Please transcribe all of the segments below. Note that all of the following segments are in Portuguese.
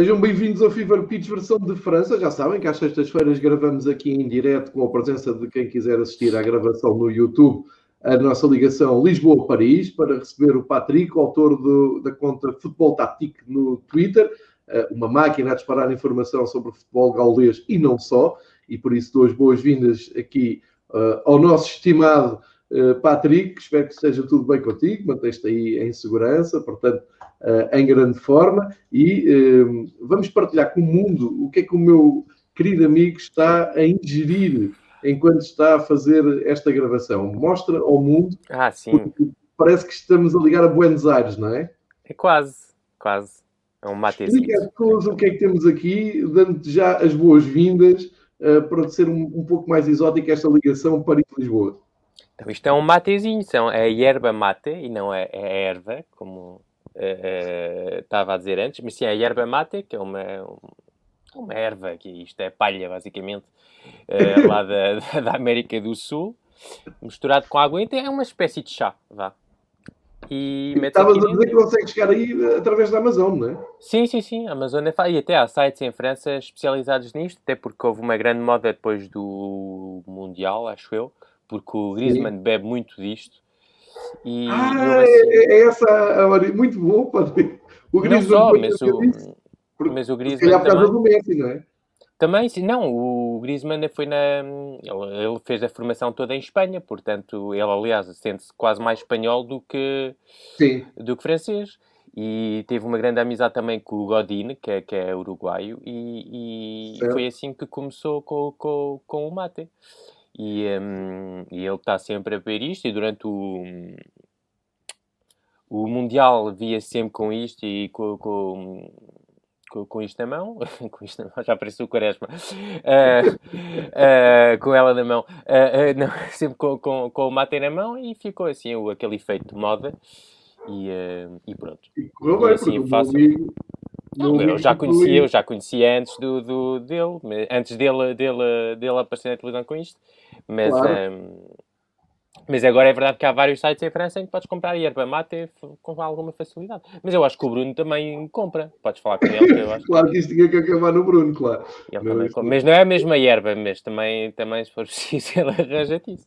Sejam bem-vindos ao Fever Pitch versão de França. Já sabem que às sextas-feiras gravamos aqui em direto com a presença de quem quiser assistir à gravação no YouTube a nossa ligação Lisboa-Paris para receber o Patrick, autor do, da conta Futebol Tático no Twitter, eh, uma máquina a disparar informação sobre futebol gaulês e não só, e por isso dou as boas-vindas aqui uh, ao nosso estimado uh, Patrick, espero que esteja tudo bem contigo, manteste aí em segurança, portanto uh, em grande forma e uh, vamos partilhar com o mundo o que é que o meu querido amigo está a ingerir enquanto está a fazer esta gravação. Mostra ao mundo, ah, sim. parece que estamos a ligar a Buenos Aires, não é? É quase, quase. É um matezinho. Explica a o que é que temos aqui, dando já as boas-vindas uh, para ser um, um, pouco mais exótica esta ligação Paris-Lisboa. Então, isto é um matezinho, são, é erva mate e não é, é erva, como estava a dizer antes, mas sim, a erva mate, que é uma, uma erva, que isto é palha, basicamente, uh, lá da, da América do Sul, misturado com água, então é uma espécie de chá, vá. E Estavas a dizer que consegue chegar aí eh, através da Amazon, não é? Sim, sim, sim. A Amazon é E até há sites em França especializados nisto, até porque houve uma grande moda depois do Mundial, acho eu, porque o Griezmann sim. bebe muito disto. E, ah, assim... é, é, essa a muito bom, padre. O Griezmann não só, mas o, porque, mas o Griezmann por causa do Messi, não é? Também, sim, não, o Griezmann foi na. Ele, ele, fez a formação toda em Espanha, portanto, ele, aliás, sente-se quase mais espanhol do que, sim. do que francês. E teve uma grande amizade também com o Godin, que é, que é uruguaio, e, e foi assim que começou com, com, com o mate. E, um, e ele está sempre a ver isto, e durante o, o Mundial via sempre com isto e com, com, com, com isto na mão, com isto na mão, já apareceu o Quaresma, uh, uh, com ela na mão, uh, não, sempre com, com, com o mate na mão e ficou assim o, aquele efeito de moda. E, e pronto. E correu bem, assim, faço... Não, eu já conhecia, eu já conhecia antes do, do, dele, antes dele, dele, dele aparecer na televisão com isto. Mas, claro. um, mas agora é verdade que há vários sites em França em que podes comprar erva mate com alguma facilidade. Mas eu acho que o Bruno também compra. Podes falar com ele. Eu acho claro que isto tinha que acabar no Bruno, claro. Mas, mas, não é a mesma erva, mas também, também se for preciso, ele arranja isso.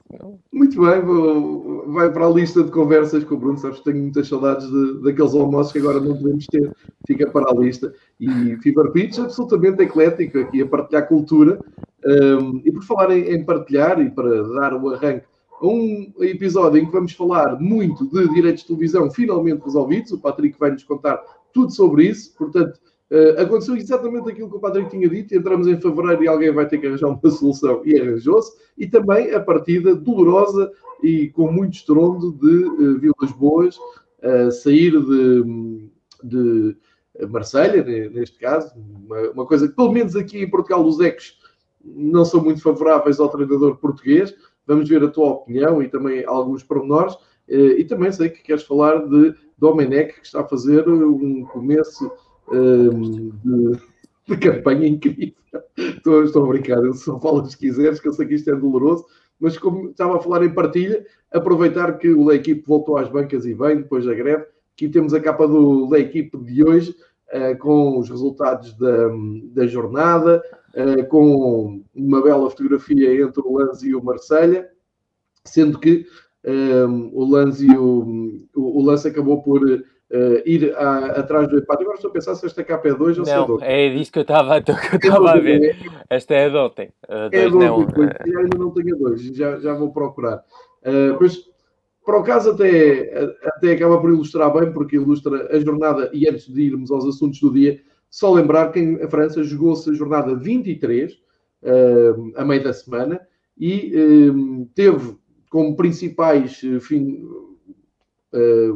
Muito bem, vou, vai para a lista de conversas com o Bruno. Sabes que tenho muitas saudades de, daqueles almoços que agora não podemos ter. Fica para a lista. E Fever Pitch absolutamente eclético aqui a partilhar cultura. Um, e por falar em, em partilhar e para dar o arranque um episódio em que vamos falar muito de direitos de televisão finalmente resolvidos. O Patrick vai nos contar tudo sobre isso. Portanto, uh, aconteceu exatamente aquilo que o Patrick tinha dito. Entramos em fevereiro e alguém vai ter que arranjar uma solução e arranjou-se. E também a partida dolorosa e com muito estrondo de uh, Vilas Boas sair de, de Marselha, neste caso. Uma, uma, coisa que, pelo menos aqui em Portugal, os ecos não são muito favoráveis ao treinador português. Vamos ver a tua opinião e também alguns pormenores. Eh, e também sei que queres falar de Domenech, que está a fazer um começo um, ehm, de, de, campanha incrível. Estou, estou a brincar, eu só falo se quiseres, que eu sei que isto é doloroso. Mas como estava a falar em partilha, aproveitar que o da equipe voltou às bancas e vem depois da greve. Aqui temos a capa do equipe de hoje, uh, com os resultados da, da jornada, uh, com uma bela fotografia entre o Lanz e o Marselha, sendo que um, ehm, o Lanz e o, o, o Lance acabou por uh, ir a, atrás do empate. Agora estou a pensar se esta capa é 2 ou se é 2. É disso que eu estava é a ver. Esta é a de ontem. A é de ontem, não. É... ainda não tenho a 2, já, já vou procurar. Uh, mas para o caso até, até acaba por ilustrar bem, porque ilustra a jornada, e antes de irmos aos assuntos do dia, só lembrar que em França jogou-se a jornada 23, uh, a meio da semana, e uh, teve como principais uh, fim,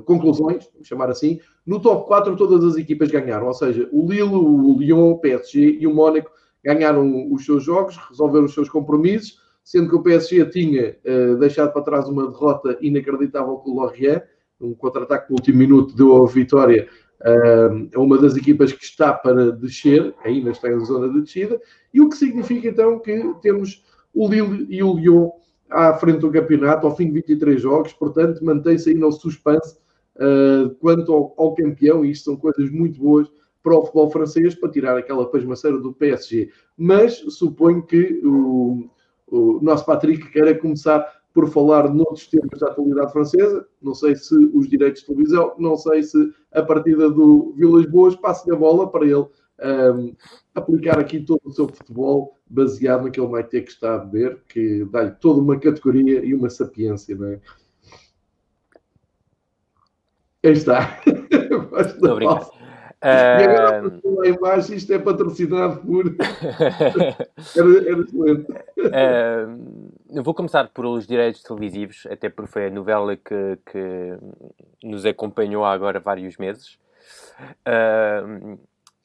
conclusões, vamos chamar assim, no top 4 todas as equipas ganharam, ou seja, o Lille, o Lyon, o PSG e o Mónaco ganharam os seus jogos, resolveram os seus compromissos, sendo que o PSG tinha deixado para trás uma derrota inacreditável com o Lorient, um contra-ataque no último minuto deu a vitória é uma das equipas que está para descer, ainda está em zona de descida, e o que significa então que temos o Lille e o Lyon à frente do campeonato, ao fim de 23 jogos, portanto, mantém-se aí no suspense uh, quanto ao, ao, campeão, e isto são coisas muito boas para o futebol francês para tirar aquela pasmaceira do PSG. Mas suponho que o, o nosso Patrick queira começar por falar noutros temas da atualidade francesa. Não sei se os direitos de televisão, não sei se a partida do Vilas Boas passe a bola para ele um, aplicar aqui todo o seu futebol baseado naquele Maite que está a beber, que dá-lhe toda uma categoria e uma sapiência, não é? Aí está. Estou brincando. Uh... E agora lá embaixo isto é patrocinado por. era, era excelente. Uh, vou começar por os direitos televisivos, até porque foi a novela que, que nos acompanhou há agora vários meses. Uh,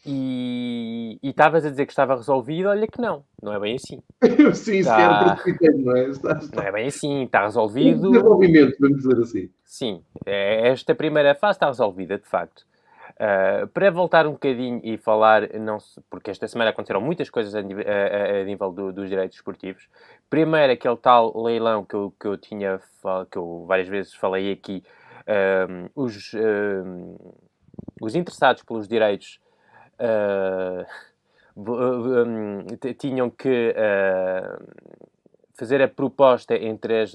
e estavas a dizer que estava resolvido, olha que não, não é bem assim. Sim, está... sequer não é? Está, está... Não é bem assim, está resolvido. desenvolvimento, vamos dizer assim. Sim, é, esta primeira fase está resolvida, de facto. Uh, para voltar um bocadinho e falar, não se, porque esta semana aconteceram muitas coisas a, a, a nível do, dos direitos esportivos. Primeiro, aquele tal leilão que eu, que eu tinha, que eu várias vezes falei aqui, uh, os, uh, os interessados pelos direitos uh, um, tinham que uh, fazer a proposta entre as.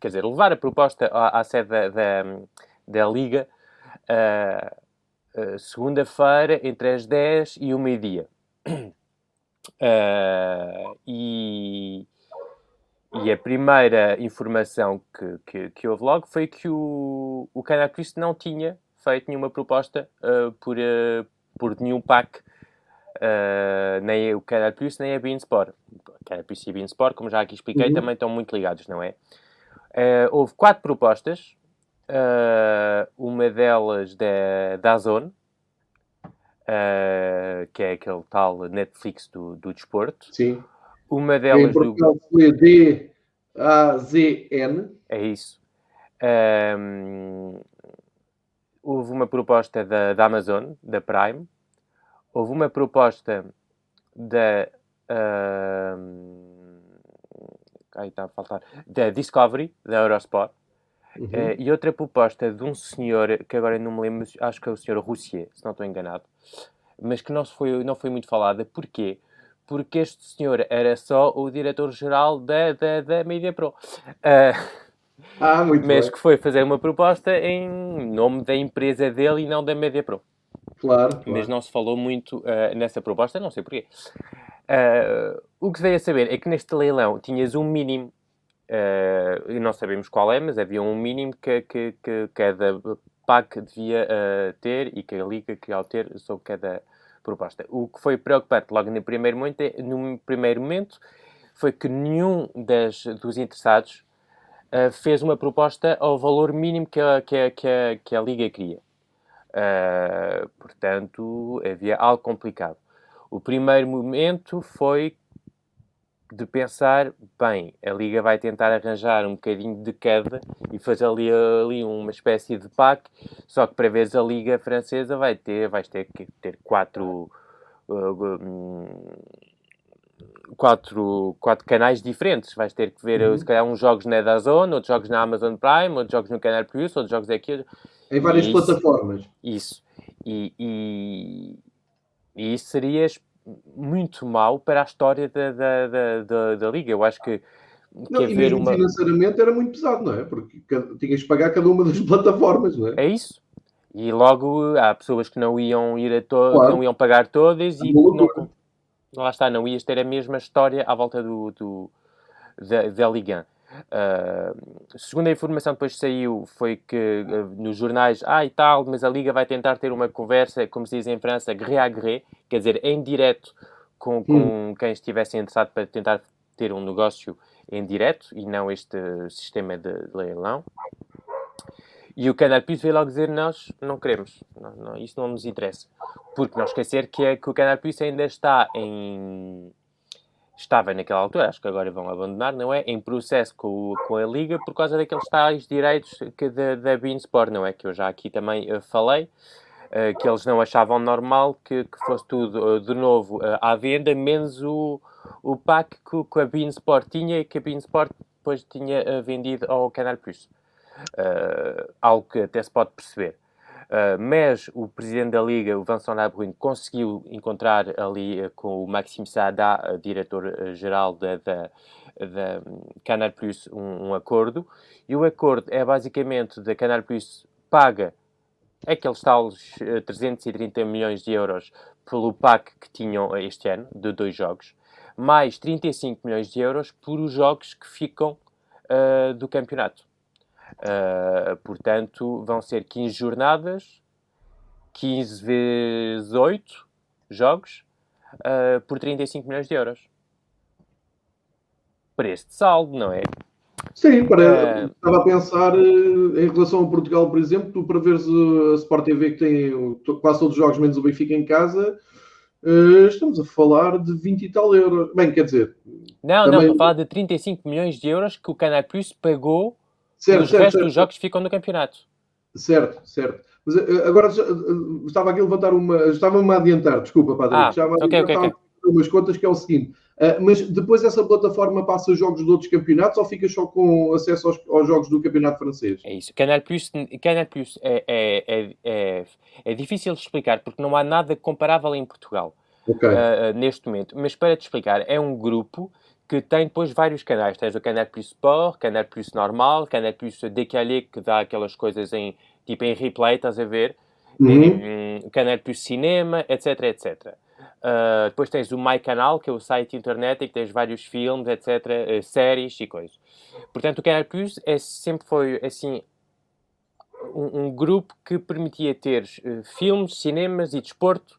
Quer dizer, levar a proposta à, à sede da, da, da Liga uh, segunda-feira entre as 10 e o meio-dia. e. E a primeira informação que, que, que, houve logo foi que o, o Canal Plus não tinha feito nenhuma proposta uh, por, uh, por nenhum pack, uh, nem o Canal Plus, nem a Bean Sport. Canal Plus e a Bean Sport, como já aqui expliquei, uhum. também estão muito ligados, não é? Uh, houve quatro propostas, uh, uma delas da, da Zone, que é aquele tal Netflix do, do desporto. Sim. Uma delas do... foi D-A-Z-N. É isso. Um, houve uma proposta da, da Amazon, da Prime, houve uma proposta da. Uh, aí está a faltar. Da Discovery, da Eurosport. Uhum. Uh, e outra proposta de um senhor, que agora não me lembro, acho que é o senhor Roussier, se não estou enganado, mas que não foi, não foi muito falada. Porquê? Porque este senhor era só o diretor-geral da, da, da Media Pro. Uh, ah, muito mas bem. que foi fazer uma proposta em nome da empresa dele e não da MediaPro. Claro, claro. Mas não se falou muito uh, nessa proposta, não sei porquê. Uh, o que se veio a saber é que neste leilão tinhas um mínimo, uh, e não sabemos qual é, mas havia um mínimo que, que, que cada PAC devia ter e que a Liga queria ter sobre cada proposta. O que foi preocupante logo no primeiro momento, no primeiro momento foi que nenhum das, dos interessados uh, fez uma proposta ao valor mínimo que a, que a, que a, que a Liga queria. Uh, portanto, havia algo complicado. O primeiro momento foi de pensar, bem, a Liga vai tentar arranjar um bocadinho de cada e fazer ali, ali uma espécie de pack, só que para ver a Liga Francesa vai ter, vais ter que ter quatro uh, quatro, quatro canais diferentes. Vais ter que ver, uhum. se calhar, uns jogos na Dazone, outros jogos na Amazon Prime, outros jogos no Canal Plus, outros jogos aqui. Em várias isso, plataformas. Isso. E, e, e, isso seria muito mau para a história da, da, da, da, da Liga. Eu acho que. Não, e mesmo uma... financeiramente era muito pesado, não é? Porque tinhas de pagar cada uma das plataformas, não é? É isso. E logo há pessoas que não iam ir a todas, claro. não iam pagar todas e não, lá está, não ias ter a mesma história à volta do, do da, da Liga. Uh, segunda informação depois saiu foi que uh, nos jornais, ah e tal, mas a Liga vai tentar ter uma conversa, como se diz em França, gré a gré, quer dizer, em direto com, com hum. quem estivesse interessado para tentar ter um negócio em direto e não este sistema de leilão. E o Canal Plus veio logo dizer: Nós não queremos, não, não, isso não nos interessa. Porque não esquecer que, é, que o Canal Plus ainda está em. Estava naquela altura, acho que agora vão abandonar, não é? Em processo com, com a Liga por causa daqueles tais direitos que da, da Bean Sport, não é? Que eu já aqui também uh, falei. Uh, que eles não achavam normal que, que fosse tudo uh, de novo à venda, menos o, o pack que, que a Bean Sport tinha e que a Bean Sport depois tinha vendido ao Canal Plus. Algo que até se pode perceber. Uh, mas o presidente da Liga, o Vincent Labrune, conseguiu encontrar ali uh, com o Maxime Saada, diretor-geral da, da, da, Canal Plus, um, um, acordo. E o acordo é basicamente da Canal Plus paga aqueles tais 330 milhões de euros pelo PAC que tinham este ano, de dois jogos, mais 35 milhões de euros por os jogos que ficam uh, do campeonato. Uh, portanto, vão ser 15 jornadas, 15 vezes 8 jogos, uh, por 35 milhões de euros. Preço de saldo, não é? Sim, para, uh, estava a pensar em relação ao Portugal, por exemplo, tu para veres a Sport TV que tem quase todos os jogos menos o Benfica em casa, estamos a falar de 20 e tal euros. Bem, quer dizer. Não, também... não, estou a falar de 35 milhões de euros que o Canal Plus pagou certo, os certo, restos certo. dos jogos ficam no campeonato. Certo, certo. Mas eh, agora eh, estava aqui a levantar uma. Estava-me a adiantar, desculpa, Padre. Ah, já okay, okay, okay. umas contas que é o seguinte. Uh, mas depois essa plataforma passa jogos de outros campeonatos ou fica só com acesso aos, aos jogos do campeonato francês? É isso. Canal Plus, Canal Plus é, é, é, é, é difícil de explicar porque não há nada comparável em Portugal okay. uh, neste momento. Mas para te explicar, é um grupo que tem depois vários canais. Tens o Canal Plus Sport, Canal Plus normal, Canal Plus décalé, que dá aquelas coisas em, tipo em replay, estás a ver? Uhum. Um, Canal Plus Cinema, etc, etc. Uh, depois tens o My Canal, que é o site internet e que tens vários filmes, etc, uh, séries e coisas. Portanto, o Canal Plus é, sempre foi, assim, um, um grupo que permitia ter uh, filmes, cinemas e desporto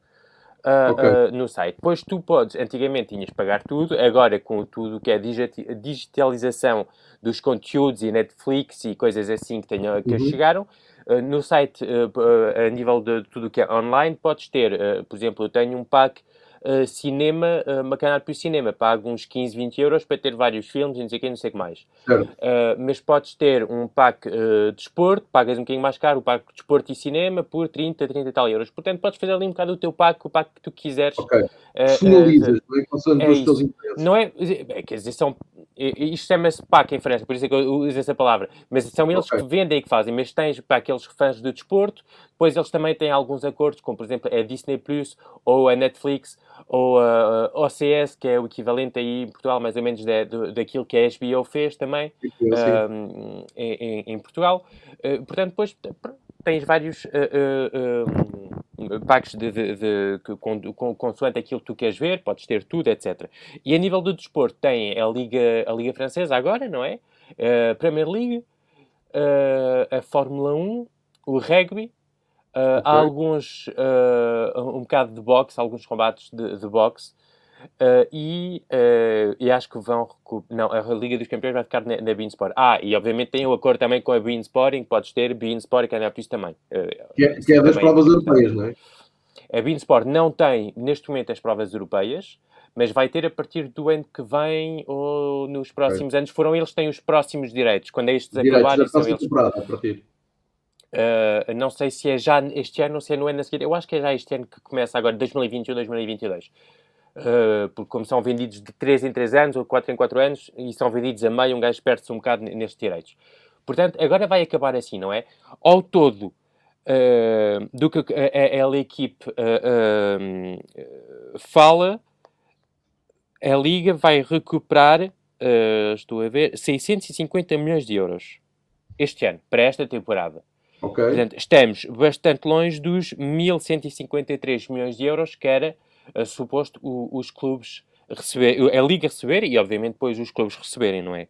uh, okay. uh, no site. Depois tu podes, antigamente tinhas de pagar tudo, agora com tudo que é digitalização dos conteúdos e Netflix e coisas assim que, tenham, que uhum. chegaram, uh, no site, a nível de tudo que é online, podes ter, por exemplo, eu tenho um pack uh, cinema, uh, uma canal para o cinema, pago uns 15, 20 euros para ter vários filmes e não sei o que, não sei o que mais. Uh, mas podes ter um pack de esporte, pagas um bocadinho mais caro, o pack de esporte e cinema por 30, 30 e tal euros. Portanto, podes fazer ali um bocado o teu pack, o pack que tu quiseres. Ok. Personalizas, não é? é. Não é, é, quer dizer, são isto chama-se PAC em França, por isso é que eu uso essa palavra. Mas são eles okay. que vendem e que fazem. Mas tens para aqueles fãs do desporto, depois eles também têm alguns acordos, como por exemplo a Disney Plus, ou a Netflix, ou a OCS, que é o equivalente aí em Portugal, mais ou menos, da, daquilo que a HBO fez também um, em, em, Portugal. Uh, portanto, depois tens vários. Uh, uh, packs de, de, de, de consoante aquilo que tu queres ver, podes ter tudo, etc. E a nível do desporto tem a Liga, a Liga Francesa agora, não é? A Premier League, a Fórmula 1, o rugby, uh, okay. há alguns, uh, um bocado de boxe, alguns combates de, de boxe, Uh, e, e, acho que vão. Não, a Liga dos Campeões vai ficar na, na Bean Sport. Ah, e obviamente tem o um acordo também com a Bean Sport, em que podes ter Bean Sport e Canal Plus também. Que é, que é das provas europeias, não é? A Bean Sport não tem, neste momento, as provas europeias, mas vai ter a partir do ano que vem ou nos próximos anos. Foram eles que têm os próximos direitos. Quando estes direitos acabarem, são eles. A partir. Uh, não sei se é já este ano ou se é no ano a seguir. Eu acho que é já este ano que começa agora, 2021, 2022. Uh, porque como são vendidos de 3 em 3 anos ou 4 em 4 anos e são vendidos a meio, um gajo perde-se um bocado nestes direitos. Portanto, agora vai acabar assim, não é? Ao todo, uh, do que a, a, a equipe fala, a Liga vai recuperar, estou a ver, 650 milhões de euros este ano, para esta temporada. Okay. Portanto, estamos bastante longe dos 1.153 milhões de euros que era uh, suposto o, os clubes receber, a Liga receber e, obviamente, depois os clubes receberem, não é?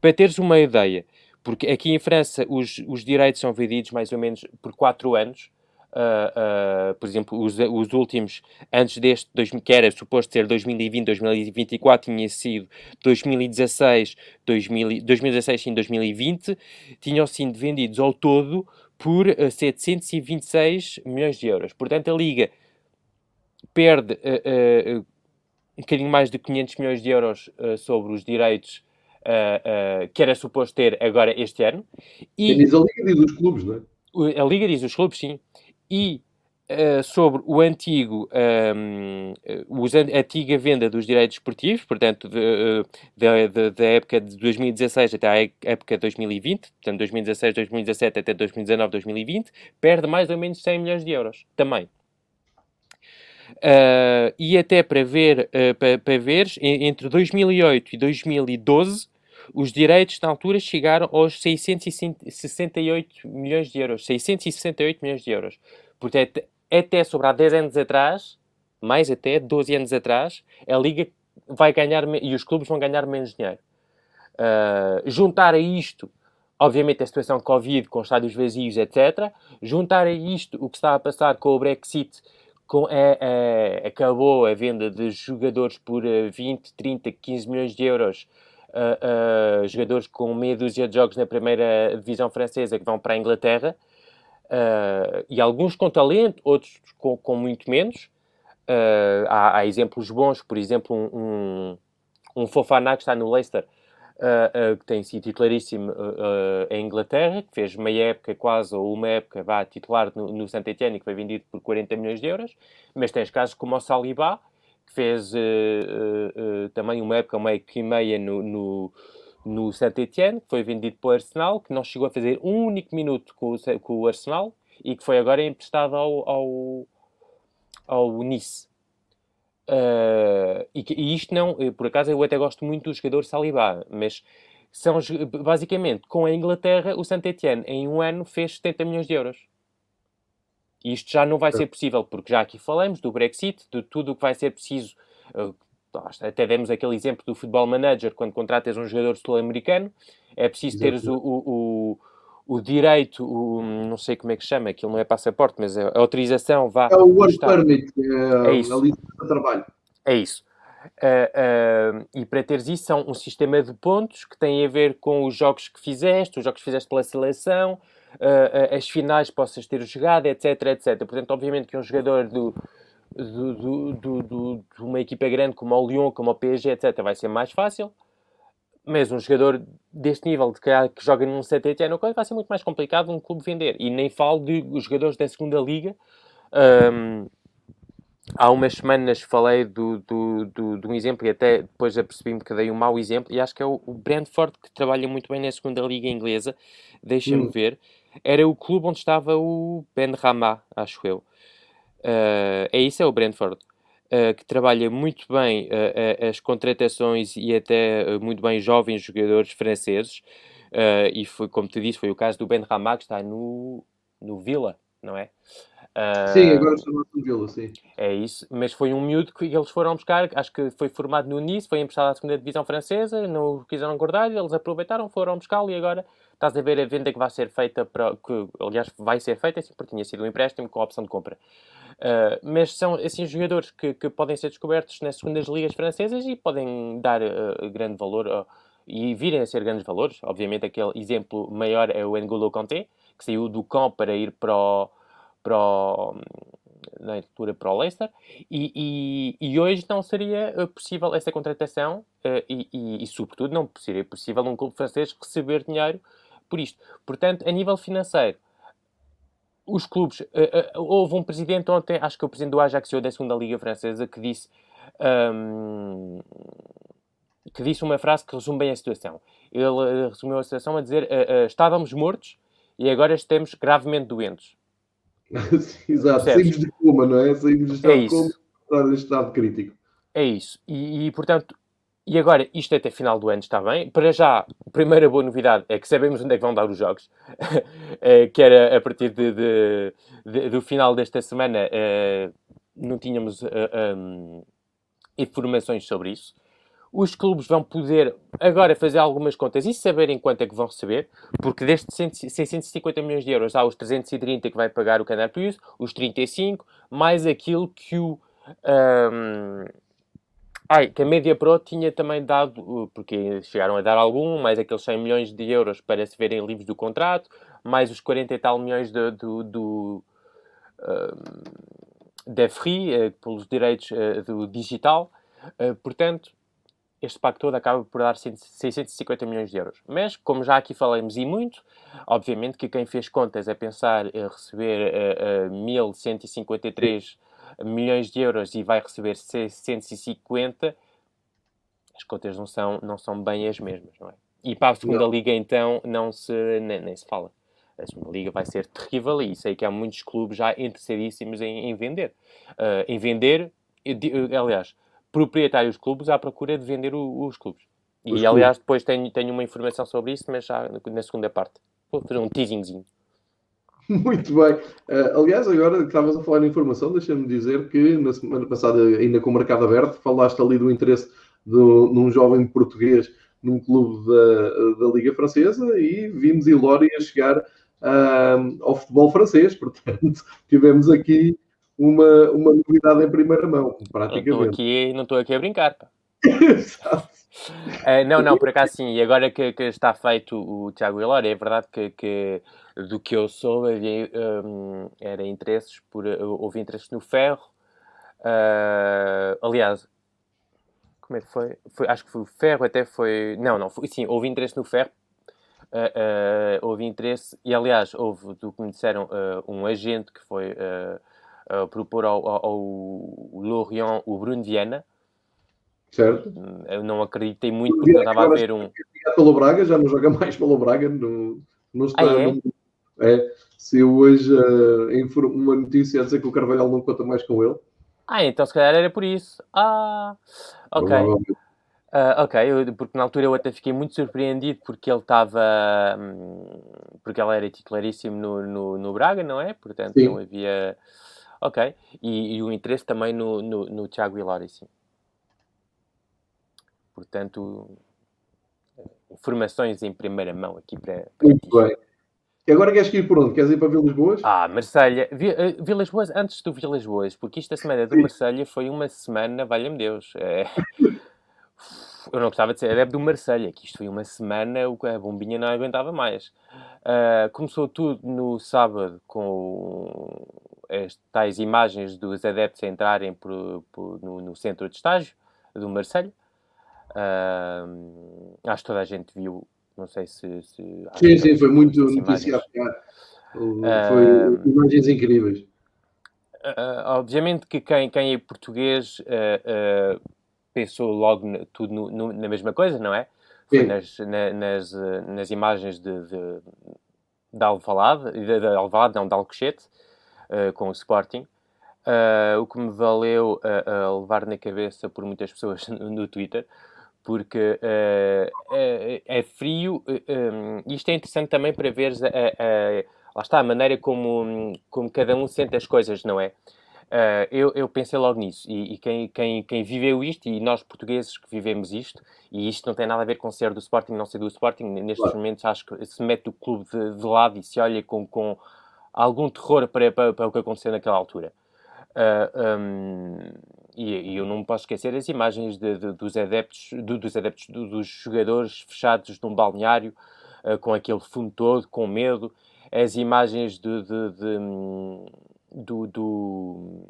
Para teres uma ideia, porque aqui em França os, os direitos são vendidos mais ou menos por 4 anos. Uh, uh, por exemplo, os, os últimos, antes deste, dois, que era suposto ser 2020, 2024, tinha sido 2016, 2000, 2016 e 2020, tinham sido vendidos ao todo por uh, 726 milhões de euros. Portanto, a Liga perde um bocadinho mais de 500 milhões de euros sobre os direitos que era suposto ter agora este ano. E, diz a Liga diz os clubes, não é? A Liga diz os clubes, sim. E Uh, sobre o antigo, um, ehm, a antiga venda dos direitos esportivos, portanto, da época de 2016 até a época de 2020, portanto, 2016, 2017 até 2019, 2020, perde mais ou menos 100 milhões de euros também. Uh, e até para ver, uh, para, para entre 2008 e 2012, os direitos na altura chegaram aos 668 milhões de euros. 668 milhões de euros. Portanto, até sobre há 10 anos atrás, mais até 12 anos atrás, a Liga vai ganhar e os clubes vão ganhar menos dinheiro. Uh, juntar a isto, obviamente, a situação Covid, com estádios vazios, etc. Juntar a isto o que está a passar com o Brexit, com, é, é, acabou a venda de jogadores por 20, 30, 15 milhões de euros. Uh, jogadores com meia dúzia de jogos na primeira divisão francesa que vão para a Inglaterra uh, e alguns com talento, outros com, com muito menos. Uh, há, há, exemplos bons, por exemplo, um, um, um Fofana que está no Leicester, uh, que tem sido titularíssimo em Inglaterra, que fez meia época quase, ou uma época, vá, titular no, no Saint-Etienne, que foi vendido por 40 milhões de euros. Mas tens casos como o Saliba, fez também uma época, uma época e meia no, no no Saint-Etienne, que foi vendido para o Arsenal, que não chegou a fazer um único minuto com o, com o Arsenal e que foi agora emprestado ao, ao, ao Nice. Uh, e, e, isto não, por acaso eu até gosto muito do jogador Saliba, mas são basicamente com a Inglaterra o Saint-Etienne em um ano fez 70 milhões de euros. E isto já não vai ser possível, porque já aqui falamos do Brexit, de tudo o que vai ser preciso, uh, até demos aquele exemplo do futebol manager, quando contratas um jogador sul-americano, é preciso teres o, o, o, direito, o, não sei como é que chama, aquilo não é passaporte, mas a, a autorização vá. É o work permit, é, é isso. a licença de trabalho. É isso. Uh, uh, e para teres isso, são um sistema de pontos que tem a ver com os jogos que fizeste, os jogos que fizeste pela seleção, uh, as finais possas ter jogado, etc, etc. Portanto, obviamente que um jogador do, do, do, do, de uma equipa grande como o Lyon, como o PSG, etc., vai ser mais fácil. Mas um jogador deste nível, de que, que joga num CTT, vai ser muito mais complicado um clube vender. E nem falo de jogadores da segunda liga. Um, há umas semanas falei do, do, do, de um exemplo e até depois apercebi-me que dei um mau exemplo. E acho que é o, o Brentford, que trabalha muito bem na segunda liga inglesa. Deixa-me hum. ver. Era o clube onde estava o Ben Rama, acho eu. Uh, é isso, é o Brentford, uh, que trabalha muito bem uh, as contratações e até muito bem jovens jogadores franceses. e foi, como te disse, foi o caso do Ben Rama, que está no, no Villa, não é? Sim, agora está no Villa, sim. É isso, mas foi um miúdo que eles foram buscar, acho que foi formado no Nice, foi emprestado à segunda divisão francesa, não quiseram guardar, eles aproveitaram, foram buscá-lo e agora estás a ver a venda que vai ser feita, para, que aliás vai ser feita, assim, porque tinha sido um empréstimo com a opção de compra. Uh, mas são assim jogadores que, que, podem ser descobertos nas segundas ligas francesas e podem dar uh, grande valor uh, e virem a ser grandes valores. Obviamente, aquele exemplo maior é o N'Golo Kanté, que saiu do campo para ir para o, para o, na altura para o Leicester e, e, e, hoje não seria possível essa contratação e, e, e, sobretudo, não seria possível um clube francês receber dinheiro por isto. Portanto, a nível financeiro, os clubes. Uh, uh, houve um presidente ontem, acho que é o presidente do Ajax da segunda Liga Francesa, que disse. Um, que disse uma frase que resume bem a situação. Ele resumiu a situação a dizer: estávamos mortos e agora estamos gravemente doentes. Exato, saímos de coma, não é? Saímos de estado é de coma para estado crítico. É isso. E, e, portanto, e agora, isto até final do ano está bem. Para já, a primeira boa novidade é que sabemos onde é que vão dar os jogos. Eh, que era a partir de, de, de, do final desta semana, uh, não tínhamos eh, um, informações sobre isso. Os clubes vão poder agora fazer algumas contas e saberem quanto é que vão receber, porque destes 650 milhões de euros há os 330 que vai pagar o Canal Plus, os 35, mais aquilo que o. Um, Ai, que a Media Pro tinha também dado, porque chegaram a dar algum, mais aqueles 100 milhões de euros para se verem livres do contrato, mais os 40 e tal milhões do, do, do uh, da Free, uh, pelos direitos uh, do digital. Uh, portanto, este pacto todo acaba por dar 650 milhões de euros. Mas, como já aqui falamos e muito, obviamente que quem fez contas a pensar em receber uh, uh, 1.153 milhões de euros e vai receber 650, as contas não são, não são bem as mesmas, não é? E para a segunda não. liga, então, não se, nem, nem, se fala. A segunda liga vai ser terrível e sei que há muitos clubes já interessadíssimos em, em vender. Uh, em vender, aliás, proprietários de clubes à procura de vender o, os clubes. E, os aliás, clubes. depois tenho, tenho uma informação sobre isso, mas já na segunda parte. Vou fazer um teasingzinho. Muito bem. Uh, aliás, agora que estavas a falar em informação, deixa-me dizer que na semana passada, ainda com o mercado aberto, falaste ali do interesse de, num jovem português num clube da, da Liga Francesa e vimos Ilori a chegar uh, ao futebol francês. Portanto, tivemos aqui uma, uma novidade em primeira mão, praticamente. Não estou aqui, não estou aqui a brincar. Exato. Uh, não, não, por acaso sim. E agora que, que está feito o Tiago Ilori, é verdade que, que do que eu soube, havia, um, era interesses por, houve interesses no ferro. Uh, aliás, como é que foi? foi? Acho que foi o ferro, até foi. Não, não, foi, sim, houve interesse no ferro. Uh, houve interesse, e aliás, houve, do que me disseram, um agente que foi propor ao, ao, ao Lorient o Bruno Viana. Certo. Eu não acreditei muito porque eu estava a ver um. Pelo Braga, já não joga mais pelo Braga, não, não está. Ah, é? é? Se hoje uma notícia a dizer que o Carvalhal não conta mais com ele. Ah, então se calhar era por isso. Ah, ok. Uh, ok, eu, porque na altura eu até fiquei muito surpreendido porque ele estava. Hum, porque ele era titularíssimo no, no, no Braga, não é? Portanto, sim. não havia. Ok. E, e, o interesse também no, no, no Thiago Hilari, sim. Portanto, informações em primeira mão aqui para. para muito bem. E agora queres ir por onde? Queres ir para Vilas Boas? Ah, Marselha. uh, Vilas Boas, antes do Vilas Boas, porque esta semana do Marselha foi uma semana, valha-me Deus. É... Eu não gostava de ser adepto do Marselha, que isto foi uma semana, a bombinha não aguentava mais. Uh, começou tudo no sábado com as tais imagens dos adeptos entrarem por, por, no, no, centro de estágio do Marselha. Uh, acho que toda a gente viu não sei se. se sim, sim, foi muito noticiado. Foi imagens incríveis. Uh, obviamente que quem, quem é português uh, uh, pensou logo no, tudo no, no, na mesma coisa, não é? Foi nas, na, nas, nas imagens de, de, de Alvalade, de, de Alvalade, não, de Alcochete, com o Sporting. o que me valeu a levar na cabeça por muitas pessoas no, Twitter porque uh, é, é, frio. Uh, eh, um, isto é interessante também para ver a, a, lá está, a maneira como, como cada um sente as coisas, não é? Uh, eu, eu, pensei logo nisso, e, e quem, quem, quem, viveu isto, e nós portugueses que vivemos isto, e isto não tem nada a ver com ser do Sporting, não ser do Sporting, nestes claro. momentos acho que se mete o clube de, de lado e se olha com, com algum terror para, para, para, o que aconteceu naquela altura. Uh, um, e, e, eu não me posso esquecer as imagens de, de, dos adeptos, do, dos adeptos, do, dos jogadores fechados num balneário, uh, com aquele fundo todo, com medo, as imagens de, do, do,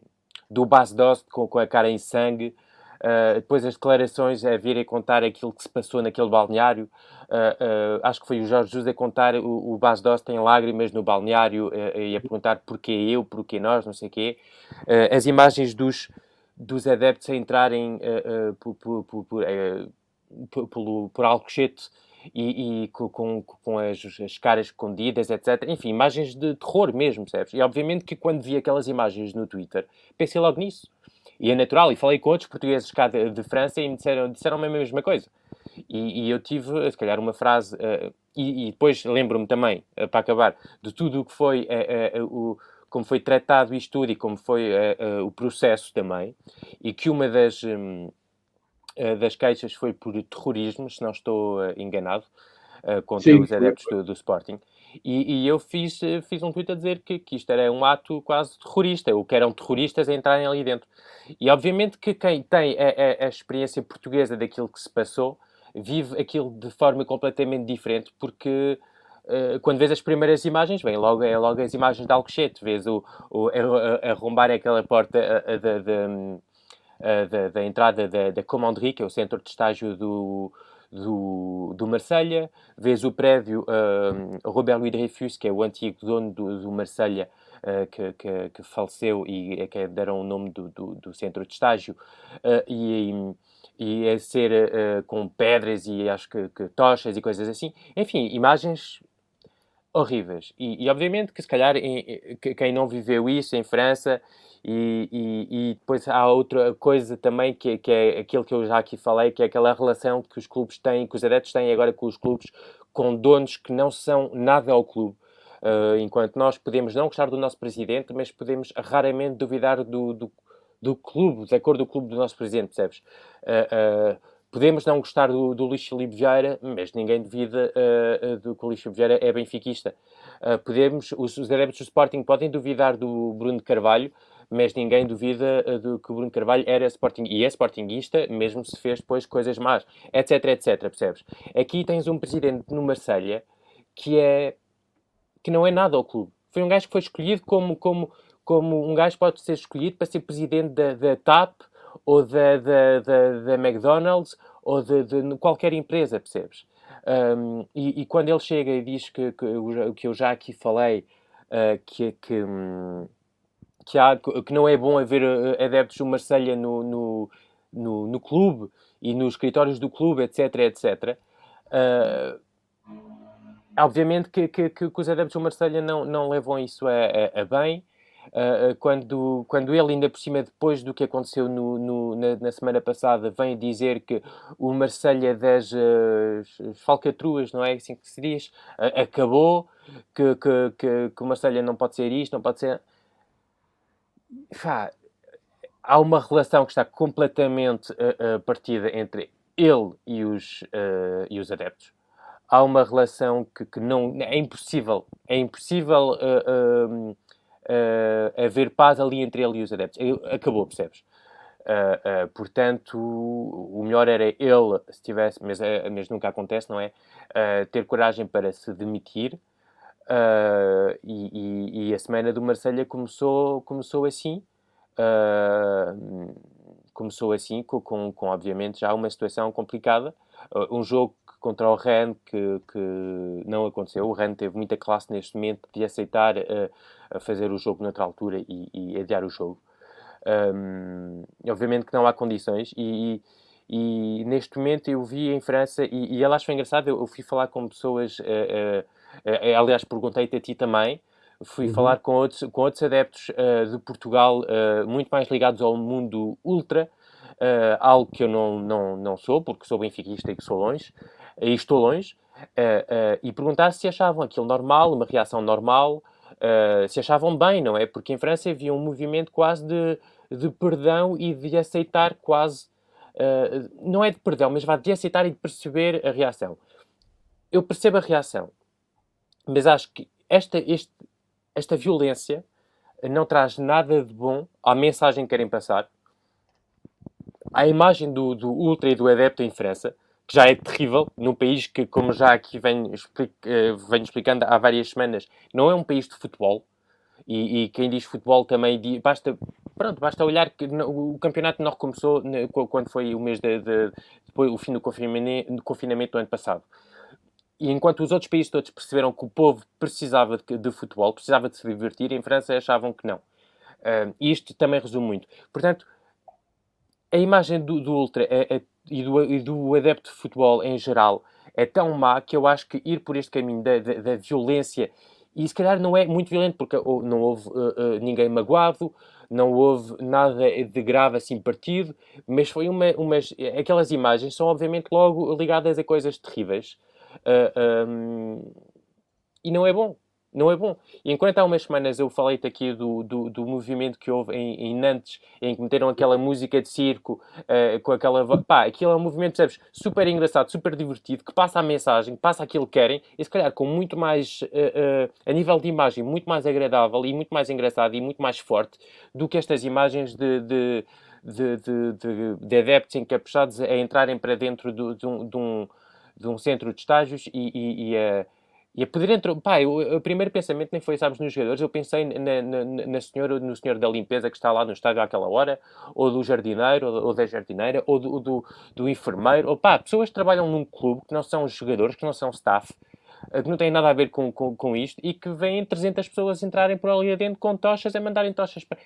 do Bas Dost com, com a cara em sangue, Uh, depois as declarações a virem contar aquilo que se passou naquele balneário. Uh, uh, acho que foi o Jorge a contar o, o Bas Dost tem lágrimas no balneário e a perguntar porquê eu, porquê nós, não sei o quê. as imagens dos, dos adeptos a entrarem por, por, por, por, por, por Alcochete e, e com, com as, as, caras escondidas, etc. Enfim, imagens de terror mesmo, sabes? E obviamente que quando vi aquelas imagens no Twitter, pensei logo nisso. E é natural, e falei com outros portugueses cá de, de França e me disseram, disseram a mesma coisa. E, e eu tive, se calhar, uma frase, e, e, depois lembro-me também, para acabar, de tudo o que foi o como foi tratado isto tudo e como foi uh, uh, o processo também, e que uma das, um, uh, das queixas foi por terrorismo, se não estou enganado, contra Sim, os adeptos do, do Sporting. E, e, eu fiz, fiz um tweet a dizer que, que isto era um ato quase terrorista, o que eram terroristas a entrarem ali dentro. E obviamente que quem tem a, a, a experiência portuguesa daquilo que se passou vive aquilo de forma completamente diferente, porque eh, quando vês as primeiras imagens, bem, logo, é logo as imagens de Alcochete, vês o, o arrombar aquela porta de, uh, da, da, entrada da, da Commanderie, que é o centro de estágio do, do, do Marselha, vês o prédio uh, Robert Louis Dreyfus, que é o antigo dono do, do Marselha, uh, que, que, que, faleceu e que deram o nome do, do, do centro de estágio, uh, e, e é ser com pedras e acho que, que tochas e coisas assim. Enfim, imagens horríveis. E, e, obviamente que se calhar em, quem não viveu isso em França e, e, e, depois há outra coisa também que, que, é aquilo que eu já aqui falei, que é aquela relação que os clubes têm, que os adeptos têm agora com os clubes, com donos que não são nada ao clube. Uh, enquanto nós podemos não gostar do nosso presidente, mas podemos raramente duvidar do, do, do clube, da cor do clube do nosso presidente, percebes? Uh, uh, Podemos não gostar do, do Luís Filipe Vieira, mas ninguém duvida uh, do que o Luís Filipe Vieira é benfiquista. Podemos, os, os adeptos do Sporting podem duvidar do Bruno Carvalho, mas ninguém duvida do que o Bruno Carvalho era Sporting e é Sportingista, mesmo se fez depois coisas más, etc, etc, percebes? Aqui tens um presidente no Marselha que é que não é nada ao clube. Foi um gajo que foi escolhido como, como, como um gajo pode ser escolhido para ser presidente da, da TAP ou da, da, da, da McDonald's ou de, de, qualquer empresa, percebes? Um, e, e, quando ele chega e diz que, que, que eu já aqui falei, uh, que, que, que, há, que não é bom haver uh, adeptos do Marselha no, no, no, no, clube e nos escritórios do clube, etc, etc. Uh, obviamente que, que, que, os adeptos do Marselha não, não levam isso a, a, a bem, Uh, quando, quando ele, ainda por cima, depois do que aconteceu no, no, na, na, semana passada, vem dizer que o Marselha das uh, falcatruas, não é assim que se diz, uh, acabou, que, que, que, que, o Marselha não pode ser isto, não pode ser. Fá, há uma relação que está completamente partida entre ele e os, e os adeptos. Há uma relação que, que não. É impossível. É impossível uh, haver paz ali entre ele e os adeptos. Acabou, percebes? Uh, uh, portanto, o melhor era ele, se tivesse, mas, uh, mas nunca acontece, não é? ter coragem para se demitir. E, e, e, a semana do Marselha começou, começou assim. começou assim, com, com, com, obviamente já uma situação complicada. um jogo contra o Rennes que, que não aconteceu. O Rennes teve muita classe neste momento de aceitar uh, fazer o jogo noutra altura e, e adiar o jogo. Um, obviamente que não há condições e, e, e, neste momento eu vi em França e, e ela acho engraçado, eu, eu, fui falar com pessoas, uh, uh, aliás perguntei-te a ti também, fui uhum. falar com outros, com outros adeptos de Portugal muito mais ligados ao mundo ultra, algo que eu não, não, não sou, porque sou benfiquista e que sou longe, e estou longe, uh, uh, e perguntar se achavam aquilo normal, uma reação normal, uh, se achavam bem, não é? Porque em França havia um movimento quase de, de perdão e de aceitar quase, não é de perdão, mas vá de aceitar e de perceber a reação. Eu percebo a reação, mas acho que esta, este, esta violência não traz nada de bom à mensagem que querem passar, à imagem do, do ultra e do adepto em França, que já é terrível, num país que, como já aqui venho, explic, uh, venho explicando há várias semanas, não é um país de futebol. E, e quem diz futebol também diz, basta, pronto, basta olhar que o campeonato não recomeçou quando foi o mês de, de depois o fim do confinamento, do confinamento do ano passado. E enquanto os outros países todos perceberam que o povo precisava de, de futebol, precisava de se divertir, em França achavam que não. Uh, isto também resume muito. Portanto, a imagem do, do Ultra é, é e do, e do adepto de futebol em geral é tão má que eu acho que ir por este caminho da, da, da violência, e se calhar não é muito violento, porque não houve uh, uh, ninguém magoado, não houve nada de grave assim partido, mas foi uma, umas. Aquelas imagens são obviamente logo ligadas a coisas terríveis. Um, e não é bom não é bom. Enquanto há umas semanas eu falei-te aqui do, do, do, movimento que houve em, em, Nantes, em que meteram aquela música de circo, uh, com aquela... Pá, aquilo é um movimento, percebes, super engraçado, super divertido, que passa a mensagem, passa aquilo que querem, e se calhar com muito mais, uh, uh, a nível de imagem, muito mais agradável e muito mais engraçado e muito mais forte do que estas imagens de... de de, de, de, de adeptos encapuchados a entrarem para dentro de, de, um, de, um, centro de estágios e, e, e a E a poder entrar. Pá, o, o, primeiro pensamento nem foi, sabes, nos jogadores. Eu pensei na, na, na senhora, no senhor da limpeza que está lá no estádio àquela hora, ou do jardineiro, ou, ou da jardineira, ou do, do, do, enfermeiro. Ou pá, pessoas que trabalham num clube que não são jogadores, que não são staff, eh, que não têm nada a ver com, com, com isto e que vêm 300 pessoas entrarem por ali adentro com tochas a mandarem tochas para.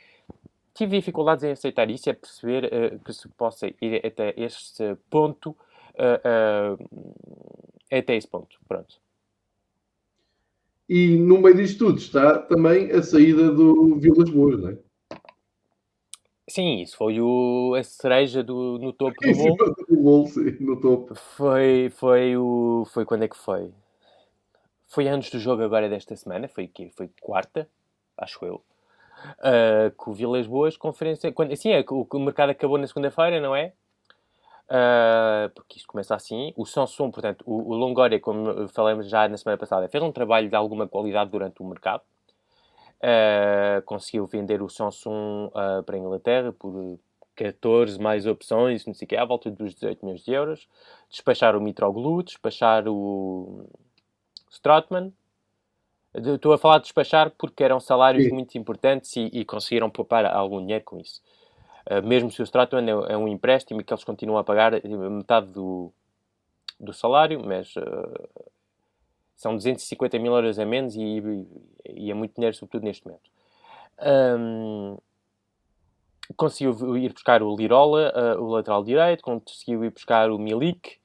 Tive dificuldades em aceitar isso e a perceber uh, que se possa ir até este ponto. Uh, uh, até esse ponto. Pronto. E no meio disto tudo está também a saída do Vilas Boas, não é? Sim, isso foi o, a cereja do, no topo do bolo. do bolo, sim, no topo. Foi, foi o... Foi quando é que foi? Foi antes do jogo agora desta semana, foi que Foi quarta, acho eu. Uh, com o Vilas Boas, conferência... Quando, sim, é, o, o mercado acabou na segunda-feira, não é? Uh, porque isto começa assim. O Samsung, portanto, o, o Longoria, como falamos já na semana passada, fez um trabalho de alguma qualidade durante o mercado. Uh, conseguiu vender o Samsung uh, para a Inglaterra por 14 mais opções, não sei o quê, à volta dos 18 milhões de euros. Despachar o Mitroglou, despachar o Strotman. Estou a falar de despachar porque eram salários Sim. muito importantes e, e conseguiram poupar algum dinheiro com isso. Ah, mesmo se o Stratman é, é, um empréstimo que eles continuam a pagar metade do, do salário, mas uh, são 250 mil euros a menos e, e, é muito dinheiro, sobretudo neste momento. Um, conseguiu ir buscar o Lirola, uh, o lateral direito, conseguiu ir buscar o Milik,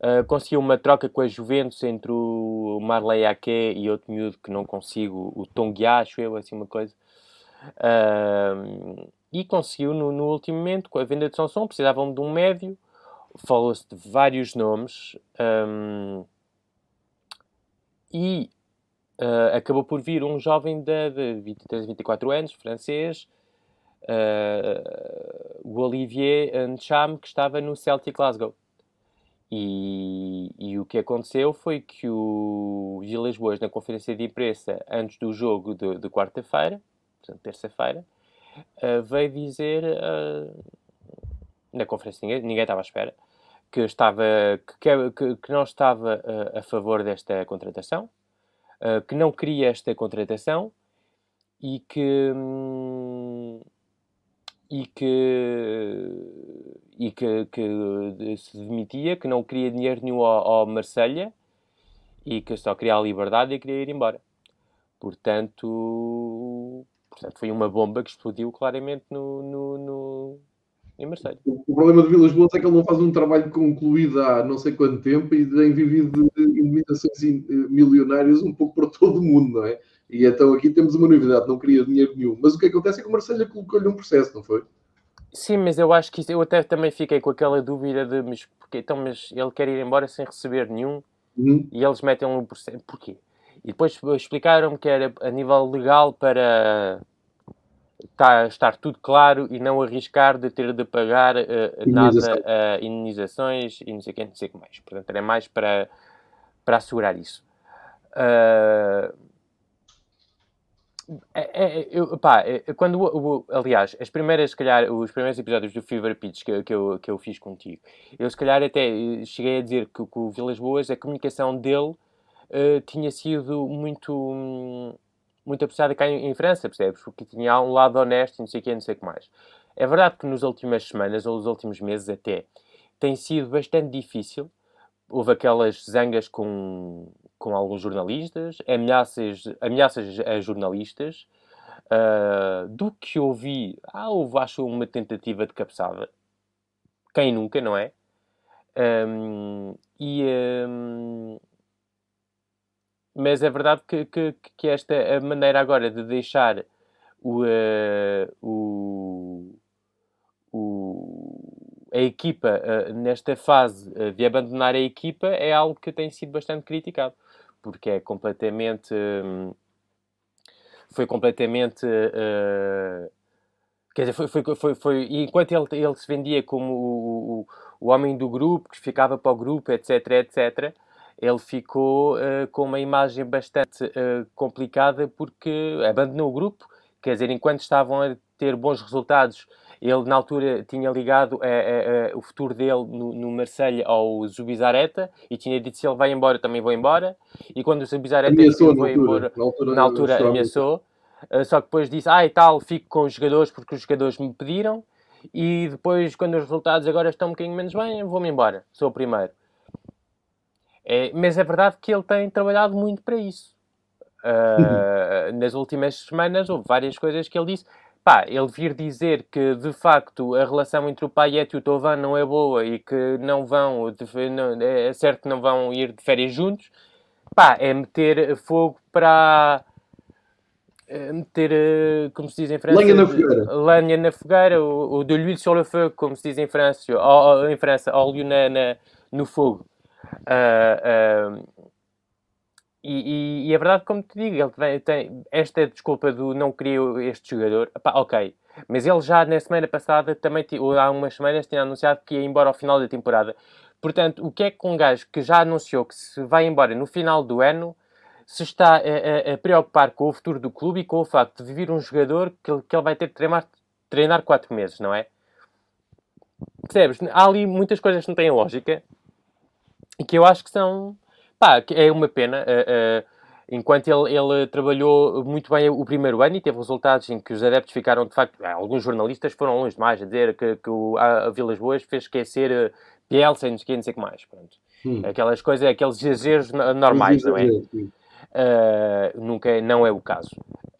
uh, conseguiu uma troca com a Juventus entre o Marley Ake e outro miúdo que não consigo, o Tonguia, acho eu, assim uma coisa. E conseguiu no, no, último momento, com a venda de Samsung, precisavam de um médio, falou-se de vários nomes um, e uh, acabou por vir um jovem de, de 23, 24 anos, francês, uh, o Olivier Ncham, que estava no Celtic Glasgow. E, e, o que aconteceu foi que o Gilles Boas, na conferência de imprensa antes do jogo de, de quarta-feira, portanto, terça-feira, uh, veio dizer uh, na conferência, ninguém, ninguém estava à espera, que, estava, que, que, que não estava uh, a favor desta contratação, que não queria esta contratação e que. Hum, e que, e que, que, se demitia, que não queria dinheiro nenhum ao, ao Marselha e que só queria a liberdade e queria ir embora. Portanto, Portanto, foi uma bomba que explodiu claramente no, no, no em Marseille. O problema de Vilas Boas é que ele não faz um trabalho concluído há não sei quanto tempo e tem vivido de eh, milionárias um pouco por todo o mundo, não é? E então aqui temos uma novidade, não queria dinheiro nenhum. Mas o que acontece é que o Marselha colocou-lhe um processo, não foi? Sim, mas eu acho que isso, eu até também fiquei com aquela dúvida de mas, porque, então, mas ele quer ir embora sem receber nenhum uhum. e eles metem um processo. Porquê? E depois explicaram-me que era a nível legal para tá, estar tudo claro e não arriscar de ter de pagar uh, nada, uh, indenizações e não sei o que, não sei o que mais. Portanto, era mais para, para assegurar isso. Uh, é, é, eu, pá, é, quando, o, aliás, as primeiras, se calhar, os primeiros episódios do Fever Pitch que, que, eu, que eu fiz contigo, eu se calhar até cheguei a dizer que, que o Vilas Boas, a comunicação dele uh, tinha sido muito, muito apreciada cá em, em, França, percebes? Porque tinha um lado honesto e não sei o que, não sei o que mais. É verdade que nas últimas semanas, ou nos últimos meses até, tem sido bastante difícil. Houve aquelas zangas com, com alguns jornalistas, ameaças, ameaças a jornalistas. Uh, do que ouvi, ah, houve, acho, uma tentativa de cabeçada. Quem nunca, não é? Um, e, um, mas é verdade que, que, que esta maneira agora de deixar o, uh, o, o, a equipa uh, nesta fase uh, de abandonar a equipa é algo que tem sido bastante criticado, porque é completamente. Um, foi completamente. quer dizer, foi, foi, foi, foi, enquanto ele, ele se vendia como o, o, o homem do grupo, que ficava para o grupo, etc, etc ele ficou uh, com uma imagem bastante uh, complicada porque abandonou o grupo, quer dizer, enquanto estavam a ter bons resultados Ele, na altura, tinha ligado a, o futuro dele no, no Marselha ao Zubizarreta e tinha dito se ele vai embora, também vou embora. E quando o Zubizarreta ameaçou, foi embora, na altura, na altura ameaçou. Só que depois disse, ah, e tal, fico com os jogadores porque os jogadores me pediram. E depois, quando os resultados agora estão um bocadinho menos bem, vou-me embora. Sou o primeiro. É, mas é verdade que ele tem trabalhado muito para isso. Uh, nas últimas semanas houve várias coisas que ele disse pá, ele vir dizer que de facto a relação entre o Payet e o Tovan não é boa e que não vão, não, é certo que não vão ir de férias juntos, pá, é meter fogo para é meter, eh, como se diz em França, lenha na fogueira, lenha na fogueira ou, de l'huile sur le feu, como se diz em França, ou, em França, óleo na, na no fogo. Uh, e, e, e, é verdade, como te digo, ele tem, tem esta desculpa do não queria este jogador. ok, mas ele já na semana passada, também ou há umas semanas, tinha anunciado que ia embora ao final da temporada. Portanto, o que é que um gajo que já anunciou que se vai embora no final do ano se está a, a, a preocupar com o futuro do clube e com o facto de vir um jogador que, que ele vai ter de treinar, treinar quatro meses, não é? Percebes? Há ali muitas coisas que não têm lógica e que eu acho que são Pá, é uma pena. Uh, uh, enquanto ele, ele, trabalhou muito bem o primeiro ano e teve resultados em que os adeptos ficaram, de facto, alguns jornalistas foram longe demais a dizer que, que o, a, a Vilas Boas fez esquecer uh, Bielsa e não sei, o que mais. Pronto. Hum. Aquelas coisas, aqueles exageros normais, não é? Uh, nunca é, não é o caso.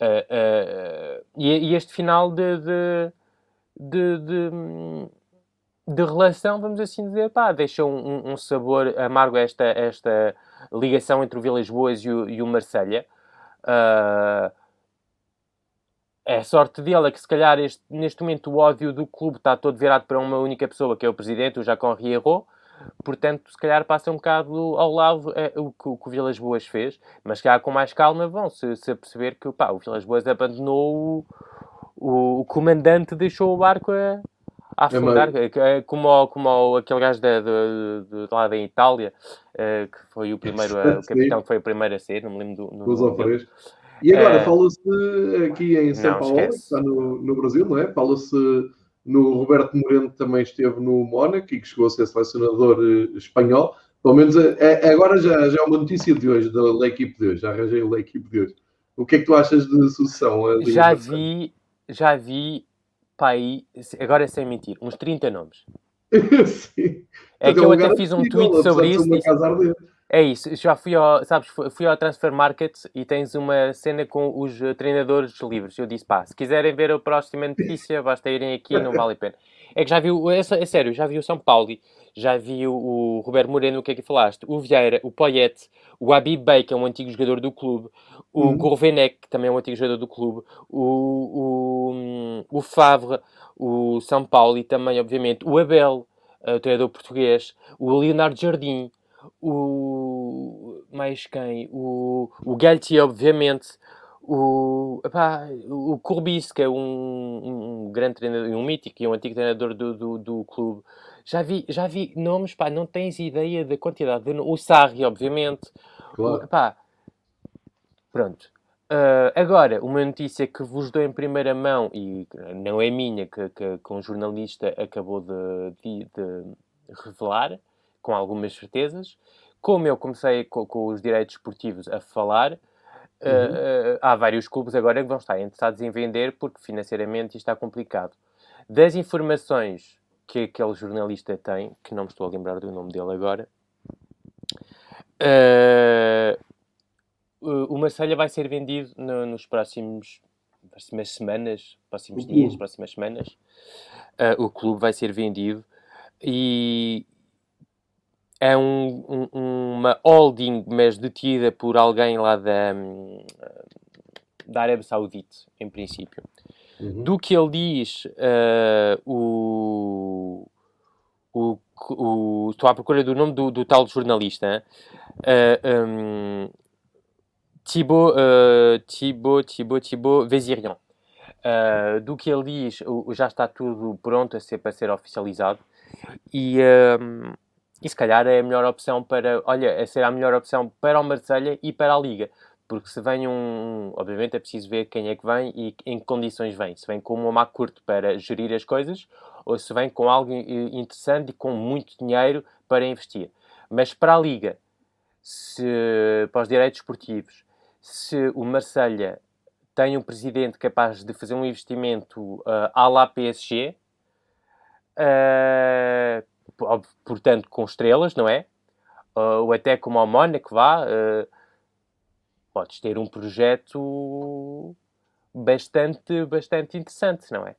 Uh, uh, e, e, este final de, de, de, de de relação, vamos assim dizer, pá, deixa um, um sabor amargo esta, esta ligação entre o Vilas Boas e o, e o Marselha. Uh, é sorte dele é que se calhar este, neste momento o ódio do clube está todo virado para uma única pessoa, que é o presidente, o Jacon Rierro. Portanto, se calhar passa um bocado ao lado é, o, que, o que o Vilas Boas fez, mas que com mais calma vão se, se perceber que pá, o Vilas Boas abandonou o, o, o comandante, deixou o barco a afundar, é, é, como, como aquele gajo de, de, de, lá da Itália, uh, que foi o primeiro, a, o capitão que foi o primeiro a ser, não me lembro do. nome E agora, uh, fala-se aqui em São Paulo, que está no, no Brasil, não é? Fala-se no Roberto Moreno, que também esteve no Mónaco e que chegou a ser selecionador uh, espanhol. Pelo menos é, agora já, já é uma notícia de hoje, da, da equipe de hoje, já arranjei a equipe de hoje. O que é que tu achas de sucessão? Já vi, já vi aí, agora sem mentir, uns 30 nomes. Sim. É que eu até fiz um tweet sobre isso. é isso, já fui ao, sabes, fui ao Transfer Market e tens uma cena com os treinadores livres. Eu disse, pá, se quiserem ver a próxima notícia, basta irem aqui, não vale a pena. É que já viu, é, é sério, já vi o São Paulo, já vi o, Roberto Moreno, o que é que falaste? O Vieira, o Poyet, o Habib Bey, que é um antigo jogador do clube, o uhum. Gourvenec, que também é um antigo jogador do clube, o, o, o Favre, o São Paulo e também, obviamente, o Abel, o treinador português, o Leonardo Jardim, o. mais quem? O, o Galtier, obviamente, o, epá, o Courbis, que é um, um grande treinador, um mítico e um antigo treinador do, do, do, clube. Já vi, já vi nomes, pá, não tens ideia da quantidade. De, o Sarri, obviamente. Claro. Epá, Pronto. Uh, agora, uma notícia que vos dou em primeira mão, e não é minha, que, que, que um jornalista acabou de, de, de, revelar, com algumas certezas. Como eu comecei com, com os direitos esportivos a falar, uh, uh, há vários clubes agora que vão estar interessados em vender porque financeiramente isto está complicado. Das informações que aquele jornalista tem, que não me estou a lembrar do nome dele agora, uh, o Marselha vai ser vendido no, nos próximos próximas semanas, próximos dias, próximas semanas. Uh, o clube vai ser vendido e é um, um, uma holding, mas detida por alguém lá da, da Arábia Saudita, em princípio. Uhum. Do que ele diz, uh, o, o, o, estou à procura do nome do, do tal jornalista. Uh, um, Thibaut, uh, Thibaut, Thibaut, Thibaut Vézirian. Uh, do que ele diz, já está tudo pronto a ser, para ser oficializado e, uh, e se calhar é a melhor opção para, olha, é ser a melhor opção para o Marselha e para a Liga, Porque se vem um. Obviamente é preciso ver quem é que vem e em que condições vem. Se vem com um má curto para gerir as coisas ou se vem com algo interessante e com muito dinheiro para investir. Mas para a Liga, se, para os direitos esportivos, se o Marselha tem um presidente capaz de fazer um investimento uh, à la PSG, uh, portanto com estrelas, não é? Uh, ou até como ao Mónaco, vá, uh, podes ter um projeto bastante, bastante interessante, não é?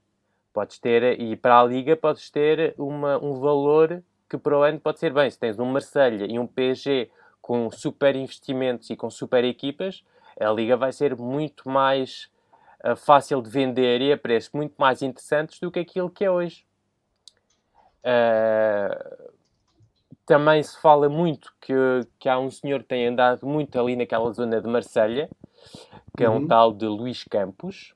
Podes ter, e para a Liga podes ter uma, um valor que para o ano pode ser bem. Se tens um Marselha e um PSG com super investimentos e com super equipas, a Liga vai ser muito mais uh, fácil de vender e a preços muito mais interessantes do que aquilo que é hoje. Uh, também se fala muito que, que há um senhor que tem andado muito ali naquela zona de Marselha, que é um uhum. tal de Luís Campos.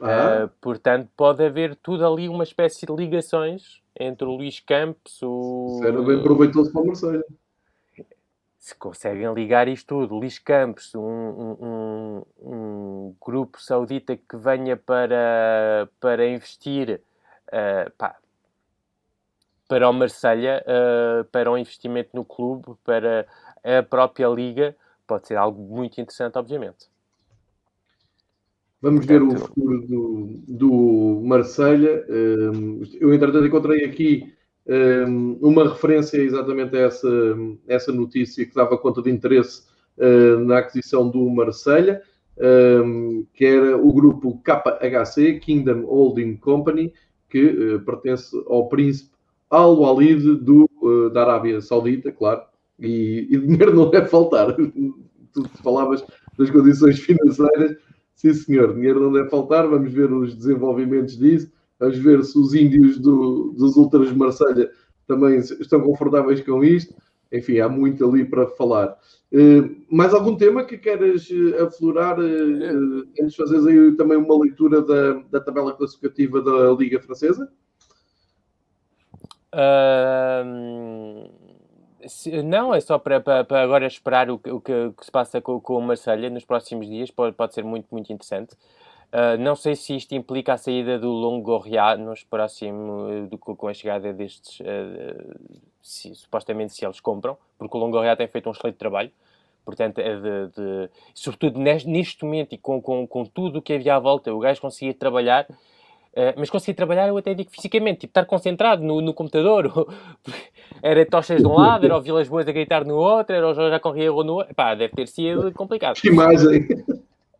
Ah. Uh, portanto, pode haver tudo ali uma espécie de ligações entre o Luís Campos, o. Era bem proveitoso para Marselha se conseguem ligar isto tudo, Luís Campos, um, um, um, grupo saudita que venha para, para investir uh, pá, para o Marselha, uh, para um investimento no clube, para a própria liga, pode ser algo muito interessante, obviamente. Vamos Portanto, ver o futuro do, do Marselha. Eh, eu, entretanto, encontrei aqui uma referência exatamente a essa, essa notícia que dava conta de interesse uh, na aquisição do Marselha, um, que era o grupo KHC, Kingdom Holding Company, que uh, pertence ao príncipe Al-Walid uh, da Arábia Saudita, claro, e, e dinheiro não deve faltar. tu falavas das condições financeiras, sim senhor, dinheiro não deve faltar, vamos ver os desenvolvimentos disso Vamos ver se os índios do, dos Ultras de Marselha também estão confortáveis com isto. Enfim, há muito ali para falar. Uh, mais algum tema que queres uh, aflorar uh, antes de fazeres aí também uma leitura da, da tabela classificativa da Liga Francesa? Não, é só para, para, para, agora esperar o, o, que, o que se passa com, com o Marselha nos próximos dias, pode, pode ser muito, muito interessante. Uh, não sei se isto implica a saída do Longoria nos próximos, com a chegada destes, uh, se, supostamente se eles compram, porque o Longoria tem feito um excelente trabalho, portanto, é de, de sobretudo neste, neste, momento e com, com, com tudo o que havia à volta, o gajo conseguia trabalhar, uh, mas conseguia trabalhar, eu até digo fisicamente, tipo, estar concentrado no, no computador, era tochas de um lado, era o Vilas Boas a gritar no outro, era o Jorge a correr no outro, pá, deve ter sido complicado. Que imagem!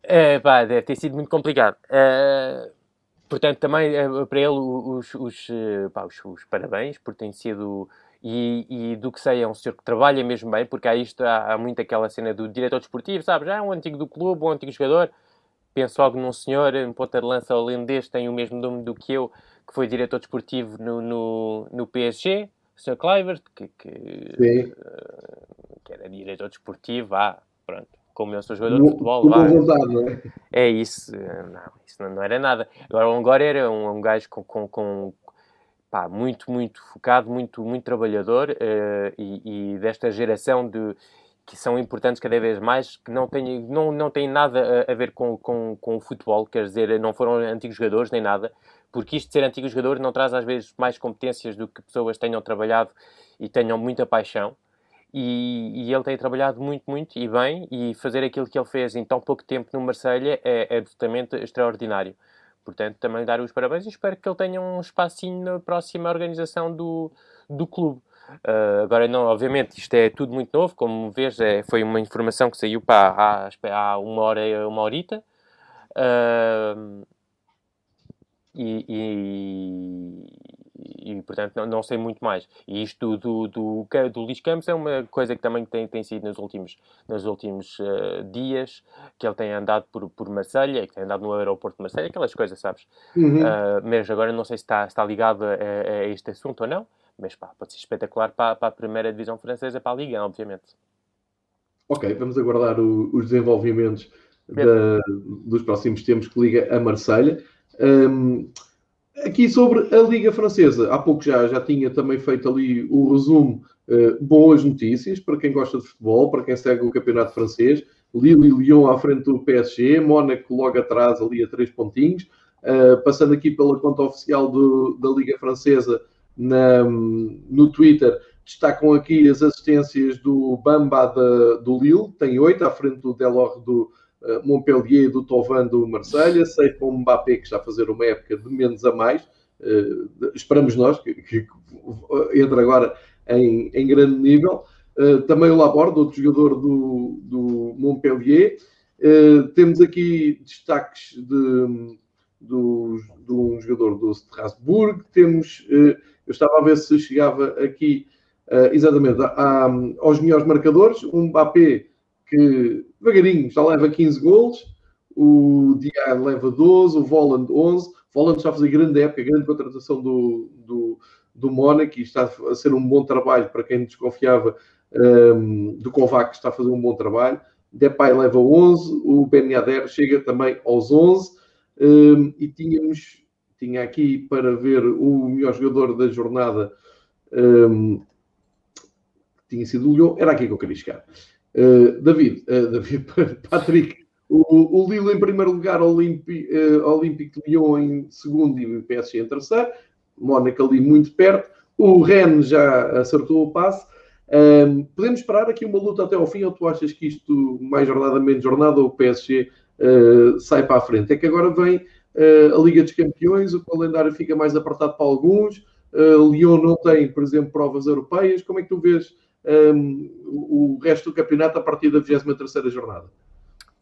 É, pá, deve ter sido muito complicado. Uh, portanto, também para ele os, os, pá, os, os, parabéns, porque tem sido. E, e, do que sei, é um senhor que trabalha mesmo bem, porque há, isto, há, há muito aquela cena do diretor desportivo, sabes? Já é um antigo do clube, um antigo jogador. Penso logo num senhor, um ponta de lança holandês, tem o mesmo nome do que eu, que foi diretor desportivo no, no, no PSG, o Sr. Kluivert, que, que, que, era diretor desportivo, ah, pronto como eu sou jogador de futebol, vai. Vontade, é? é? isso, não, isso não, não, era nada. Agora o Angora era um, um gajo com, com, com pá, muito, muito focado, muito, muito trabalhador uh, e, e, desta geração de que são importantes cada vez mais, que não têm, não, não têm nada a, a ver com, com, com o futebol, quer dizer, não foram antigos jogadores nem nada, porque isto de ser antigo jogador não traz às vezes mais competências do que pessoas tenham trabalhado e tenham muita paixão. E, e, ele tem trabalhado muito, muito e bem, e fazer aquilo que ele fez em tão pouco tempo no Marselha é, é absolutamente extraordinário. Portanto, também dar os parabéns e espero que ele tenha um espacinho na próxima organização do, do clube. Uh, agora, não, obviamente, isto é tudo muito novo, como vês, é, foi uma informação que saiu para há, há uma hora, uma horita. Uh, e, e, e, portanto, não, não, sei muito mais. E isto do, do, do, do Luís Campos é uma coisa que também tem, tem sido nos últimos, nos últimos uh, dias, que ele tem andado por, por Marselha, que tem andado no aeroporto de Marselha, aquelas coisas, sabes? Uhum. Uh, mas agora não sei se está, está ligado a, a, este assunto ou não, mas pá, pode ser espetacular para, para a primeira divisão francesa, para a Liga, obviamente. Ok, vamos aguardar o, os desenvolvimentos da, dos próximos tempos que liga a Marselha. Um, Aqui sobre a Liga Francesa, há pouco já, já tinha também feito ali o resumo, uh, boas notícias para quem gosta de futebol, para quem segue o campeonato francês. Lille e Lyon à frente do PSG, Mónaco logo atrás, ali a três pontinhos. Uh, passando aqui pela conta oficial do, da Liga Francesa na, no Twitter, destacam aqui as assistências do Bamba de, do Lille, tem oito, à frente do Delors do uh, Montpellier e do Tovan do Marselha, sei com o Mbappé, que está a fazer uma época de menos a mais. Uh, esperamos nós que, que, entre agora em, em grande nível. Uh, também o Laborde, outro jogador do, do Montpellier. Temos aqui destaques de, do, de um jogador do Strasbourg. Temos, uh, eu estava a ver se chegava aqui exatamente a, aos melhores marcadores. Um Mbappé que devagarinho já leva 15 gols, o Diago leva 12, o Voland 11. Voland está a fazer grande época, grande contratação do, do, do Mónaco e está a ser um bom trabalho para quem desconfiava um, do Kovac, está a fazer um bom trabalho. Depay leva 11, o Ben Yadder chega também aos 11 um, e tínhamos, tinha aqui para ver o melhor jogador da jornada, um, tinha sido o Lyon, era aqui que eu queria chegar. Uh, David, uh, David, Patrick, o, o Lille em primeiro lugar, Olympi, uh, Olympique de Lyon em segundo e o PSG em terceiro. Mónaco ali muito perto. O Ren já acertou o passe. Um, podemos esperar aqui uma luta até ao fim ou tu achas que isto, mais jornada, menos jornada, o PSG uh, sai para a frente? É que agora vem uh, a Liga dos Campeões, o calendário fica mais apertado para alguns, uh, Lyon não tem, por exemplo, provas europeias. Como é que tu vês um, o resto do campeonato a partir da 23 jornada?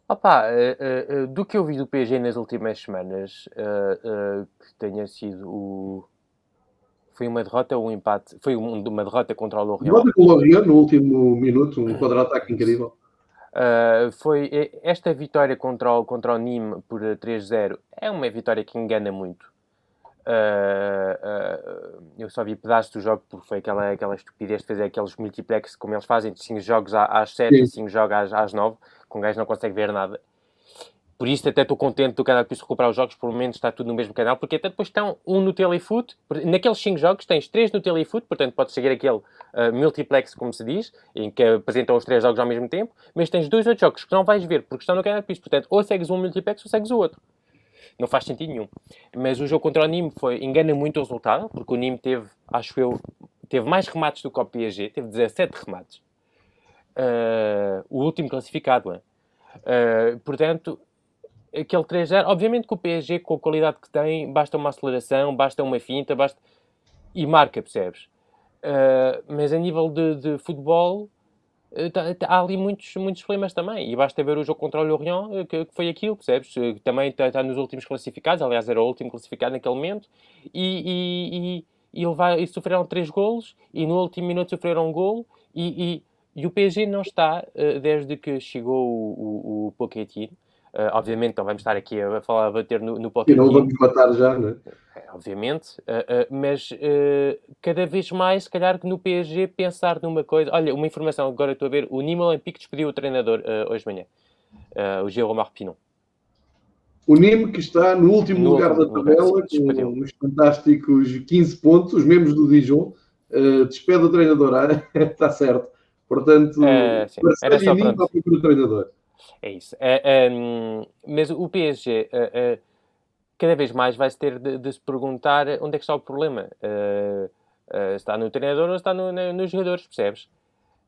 Opa, uh, do que eu vi do PSG nas últimas semanas, que tenha sido o, foi uma derrota ou um empate? Foi uma derrota contra o Lorient. Derrota com o Lorient no último minuto, um contra-ataque incrível. Uh, foi esta vitória contra o, contra o Nîmes por 3-0 é uma vitória que engana muito. Uh, uh, eu só vi pedaços do jogo porque foi aquela, aquela estupidez de fazer aqueles multiplex como eles fazem de 5 jogos às 7 e 5 jogos às, às 9, com um gajo não consegue ver nada. Por isso até estou contente do canal que recuperar os jogos, por menos está tudo no mesmo canal, porque até depois estão um no Telefoot, naqueles 5 jogos tens 3 no Telefoot, portanto podes seguir aquele uh, multiplex, como se diz, em que apresentam os 3 jogos ao mesmo tempo, mas tens dois outros jogos que não vais ver porque estão no canal Piso, portanto ou segues um multiplex ou segues o outro. Não faz sentido nenhum. Mas o jogo contra o Nîmes foi, engana muito o resultado, porque o Nîmes teve, acho eu, teve mais remates do que o PSG, teve 17 remates. Uh, o último classificado? Uh, portanto, aquele 3-0. Obviamente que o PSG, com a qualidade que tem, basta uma aceleração, basta uma finta, basta. e marca, percebes? Uh, mas a nível de, de futebol, uh, tá, há ali muitos, muitos problemas também. E basta ver o jogo contra o Lorient, uh, que, que, foi aquilo, percebes? também está tá nos últimos classificados, aliás, era o último classificado naquele momento, e, e, e, e, levar, e sofreram 3 golos, e no último minuto sofreram um golo, e, e, e o PSG não está, desde que chegou o, o, o Pochettino, Uh, obviamente não vamos estar aqui a falar, a bater no, no E não vamos matar já, não é? é obviamente, uh, uh, mas cada vez mais, se calhar, no PSG, pensar numa coisa. Olha, uma informação, agora estou a ver: o Nîmes Olympique despediu o treinador hoje de manhã, o Jérôme Pinot. O Nîmes que está no último no lugar da tabela, com uns fantásticos 15 pontos, os membros do Dijon, despede o treinador, está certo. Portanto, é, sim. Era só para o treinador. É isso. Uh, um, mas o PSG uh, uh, cada vez mais vai-se ter de, de, se perguntar onde é que está o problema. está no treinador ou está no, no, nos jogadores, percebes?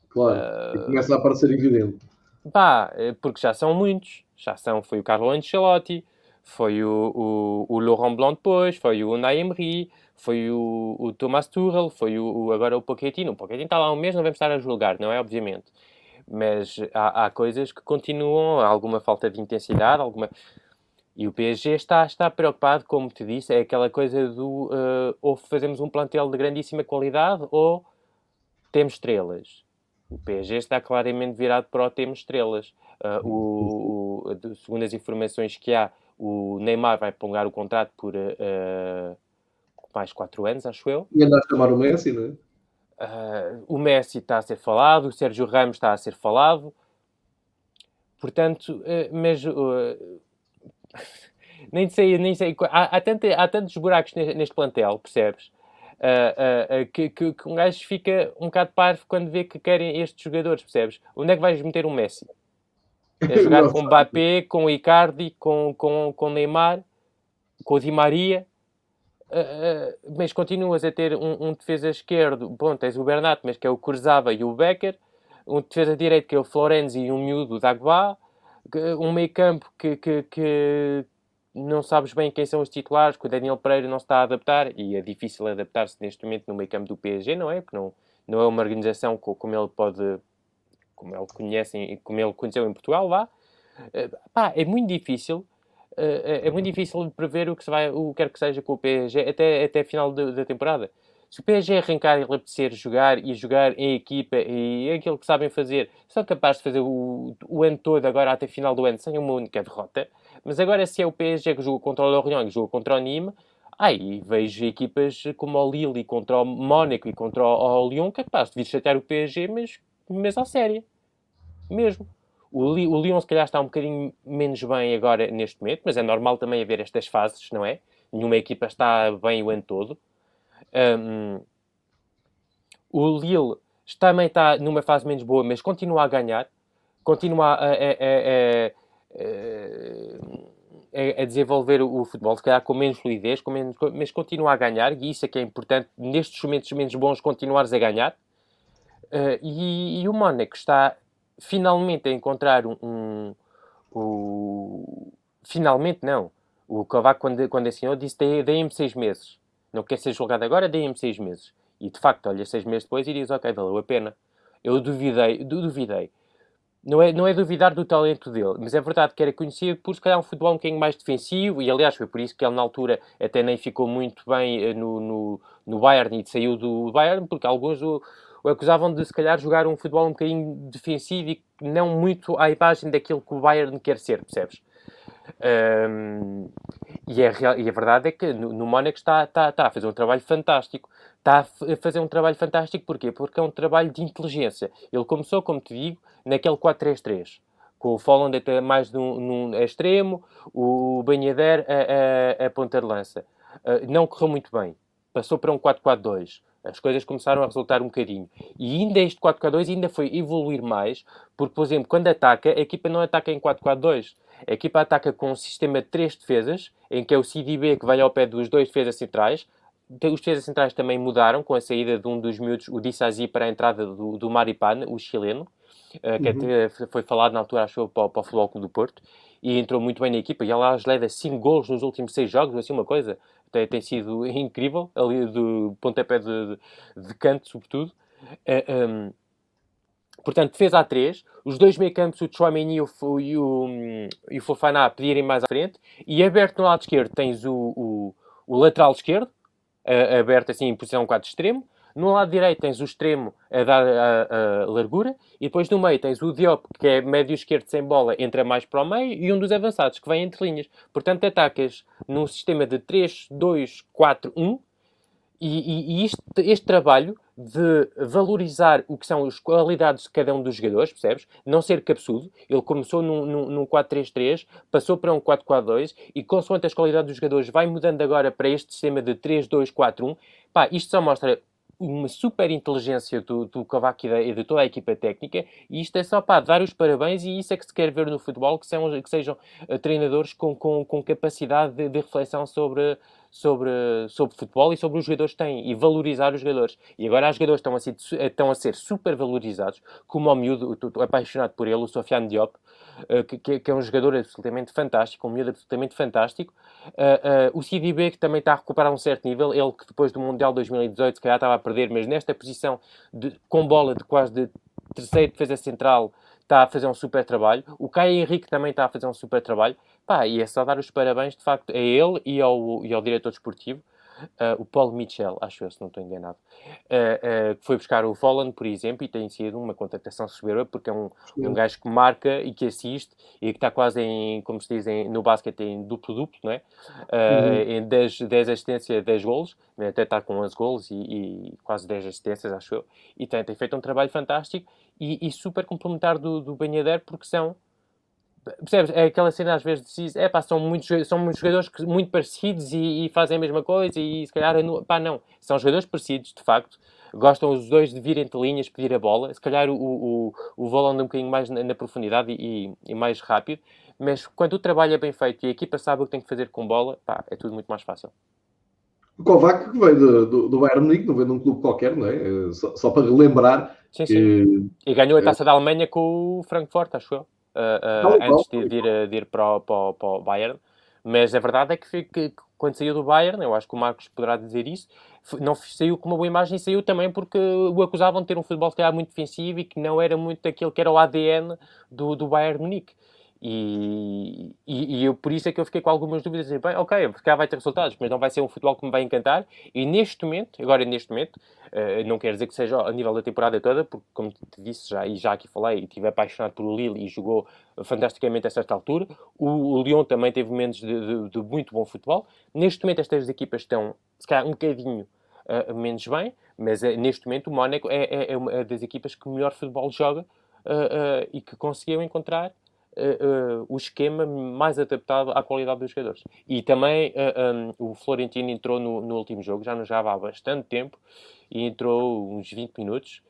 Claro, e começa a aparecer evidente. Pá, porque já são muitos. Já são, foi o Carlo Ancelotti, foi o, o, o Laurent Blanc depois, foi o Unai Emery, foi o, o Thomas Tuchel, foi o, o, agora o Pochettino. O Pochettino está lá um mês, não vamos estar a julgar, não é? Obviamente mas há, há coisas que continuam, alguma falta de intensidade, alguma... E o PSG está, está preocupado, como te disse, é aquela coisa do uh, ou fazemos um plantel de grandíssima qualidade ou temos estrelas. O PSG está claramente virado para o temos estrelas. Uh, o, o, segundo as informações que há, o Neymar vai prolongar o contrato por uh, mais 4 anos, acho eu. E anda a chamar o Messi, não é? Uh, o Messi está a ser falado, o Sérgio Ramos está a ser falado. Portanto, uh, mas uh, nem sei, nem sei. Há, há, tanto, há tantos buracos neste, neste plantel, percebes? que, que, que, um gajo fica um bocado parvo quando vê que querem estes jogadores, percebes? Onde é que vais meter um Messi? É jogar com Mbappé, com Icardi, com, com, com Neymar, com Di Maria. Uh, uh, mas continuas a ter um, um, defesa esquerdo. Bom, tens o Bernat, mas que é o Curzava e o Becker. Um defesa direito que é o Florenzi e um miúdo Dagba. Um meio campo que, que, que, não sabes bem quem são os titulares, que o Daniel Pereira não se está a adaptar. E é difícil adaptar-se neste momento no meio campo do PSG, não é? Porque não, não é uma organização como ele pode como ele conhece, como ele conheceu em Portugal, lá, uh, pá, é muito difícil. Uh, é muito difícil de prever o que, se vai, o que quer que seja com o PSG até, até final da temporada. Se o PSG arrancar e lhe apetecer jogar e jogar em equipa e é aquilo que sabem fazer, são capazes de fazer o, o ano todo, agora até final do ano, sem uma única derrota. Mas agora, se é o PSG que joga contra o Lorient que joga contra o Nîmes, aí vejo equipas como o Lille contra o Mónaco e contra o, o Lyon capazes de vir chatear o PSG, mas, mas à séria mesmo. O, o Lyon, se calhar, está um bocadinho menos bem agora neste momento, mas é normal também haver estas fases, não é? Nenhuma equipa está bem o ano todo. Um, o Lille também está numa fase menos boa, mas continua a ganhar, continua a, a, a, a desenvolver o futebol, se calhar com menos fluidez, com menos, mas continua a ganhar, e isso é que é importante, nestes momentos menos bons, continuares a ganhar. Uh, e, e, o Mónaco está finalmente a encontrar um, um, finalmente não. O Kovac, quando, quando assinou, disse: deem-me seis meses. Não quer ser julgado agora, deem-me seis meses. E de facto, olha, seis meses depois e diz: Ok, valeu a pena. Eu duvidei, duvidei. Não é, não é duvidar do talento dele, mas é verdade que era conhecido por se calhar um futebol um bocadinho mais defensivo, e aliás foi por isso que ele na altura até nem ficou muito bem eh, no, no, no Bayern e saiu do Bayern, porque alguns o, o acusavam de se calhar jogar um futebol um bocadinho defensivo e não muito à imagem daquilo que o Bayern quer ser, percebes? Um, e, a real, e, a verdade é que no, no Mónaco está, está, está a fazer um trabalho fantástico. Está a fazer um trabalho fantástico porquê? Porque é um trabalho de inteligência. Ele começou, como te digo, naquele 4-3-3 com o Folland até mais num, num extremo, o Banhader a, a, a ponta de lança. Uh, não correu muito bem. Passou para um 4-4-2 as coisas começaram a resultar um bocadinho. E ainda este 4-4-2 ainda foi evoluir mais, porque, por exemplo, quando ataca, a equipa não ataca em 4-4-2. A equipa ataca com um sistema de três defesas, em que é o CDB que vai ao pé dos dois defesas centrais. Os defesas centrais também mudaram com a saída de um dos miúdos, o Dissazi, para a entrada do, do Maripan, o chileno, uh, que uhum. até foi falado na altura, achou, para, para o Futebol Clube do Porto, e entrou muito bem na equipa. E ela leva 5 gols nos últimos 6 jogos, assim, uma coisa tem, tem sido incrível, ali do pontapé de, de, de canto, sobretudo. Uh, eh, um, ehm, portanto, defesa a 3, os dois meio campos, o Chouameni e o, e o, e o Fofana, pedirem mais à frente, e aberto no lado esquerdo tens o, o, o lateral esquerdo, uh, aberto assim em posição 4 extremo, no lado direito tens o extremo a dar a, a, largura e depois no meio tens o Diop, que é médio esquerdo sem bola, entra mais para o meio e um dos avançados que vem entre linhas. Portanto, atacas num sistema de 3, 2, 4, 1 e, e, e este, este, trabalho de valorizar o que são as qualidades de cada um dos jogadores, percebes? Não ser capsudo. Ele começou num, num, num 4-3-3, passou para um 4-4-2 e, consoante as qualidades dos jogadores, vai mudando agora para este sistema de 3-2-4-1. Pá, isto só mostra uma super inteligência do, do Kovac e, de toda a equipa técnica, e isto é só para dar os parabéns, e isso é que se quer ver no futebol, que, são, que sejam uh, treinadores com, com, com capacidade de, de, reflexão sobre, sobre, sobre futebol e sobre os jogadores que têm, e valorizar os jogadores. E agora os jogadores estão a ser, estão a ser super valorizados, como o miúdo, estou apaixonado por ele, o Sofiane Diop, uh, que, que, é um jogador absolutamente fantástico, um miúdo absolutamente fantástico, Uh, uh, o CDB, que também está a recuperar um certo nível, ele que depois do Mundial 2018 se calhar estava a perder, mas nesta posição de, com bola de quase de terceiro defesa central está a fazer um super trabalho. O Caio Henrique também está a fazer um super trabalho. Pá, e é só dar os parabéns, de facto, a ele e ao, e ao diretor desportivo Uh, o Paul Mitchell, acho eu, se não estou enganado, uh, uh, que foi buscar o Volland, por exemplo, e tem sido uma contratação soberba, porque é um, um gajo que marca e que assiste e que está quase em, como se diz em, no basquete, em duplo-duplo, não é? Uhum. Em 10, 10 assistências, 10 golos, até está com 11 golos e, e, quase 10 assistências, acho eu, e tem, tem feito um trabalho fantástico e, e super complementar do, do Banhader, porque são percebes? É aquela cena às vezes diz, é pá, são muitos, são muitos jogadores muito parecidos e, e, fazem a mesma coisa e se calhar, pá, não, são jogadores parecidos, de facto, gostam os dois de vir entre linhas, pedir a bola. Se calhar o, o, o vôlei anda um bocadinho mais na, na profundidade e, e, mais rápido, mas quando o trabalho é bem feito e a equipa sabe o que tem que fazer com bola, pá, é tudo muito mais fácil. O Kovac que veio do, do, do Bayern Munique, não veio de um clube qualquer, não é? Só, só para relembrar. Sim, sim. Que... E ganhou a taça é... da Alemanha com o Frankfurt, acho eu. Uh, uh, antes de, de, ir, de ir para, o, para, para o Bayern. Mas a verdade é que, que, quando saiu do Bayern, eu acho que o Marcos poderá dizer isso, não saiu com uma boa imagem, saiu também porque o acusavam de ter um futebol que era muito defensivo e que não era muito aquilo que era o ADN do, do Bayern Munique. E, e, e, eu, por isso é que eu fiquei com algumas dúvidas. Assim, bem, ok, porque vai ter resultados, mas não vai ser um futebol que me vai encantar. E neste momento, agora neste momento, uh, não quer dizer que seja a nível da temporada toda, porque, como te disse já, e já aqui falei, estive apaixonado pelo Lille e jogou fantasticamente a certa altura. O, o Lyon também teve momentos de, de, de, muito bom futebol. Neste momento, estas equipas estão, se calhar, um bocadinho uh, menos bem, mas uh, neste momento o Mónaco é, é, é, uma das equipas que melhor futebol joga e que conseguiu encontrar uh, o esquema mais adaptado à qualidade dos jogadores. E também um, o Florentino entrou no, no, último jogo, já não jogava há bastante tempo, e entrou uns 20 minutos.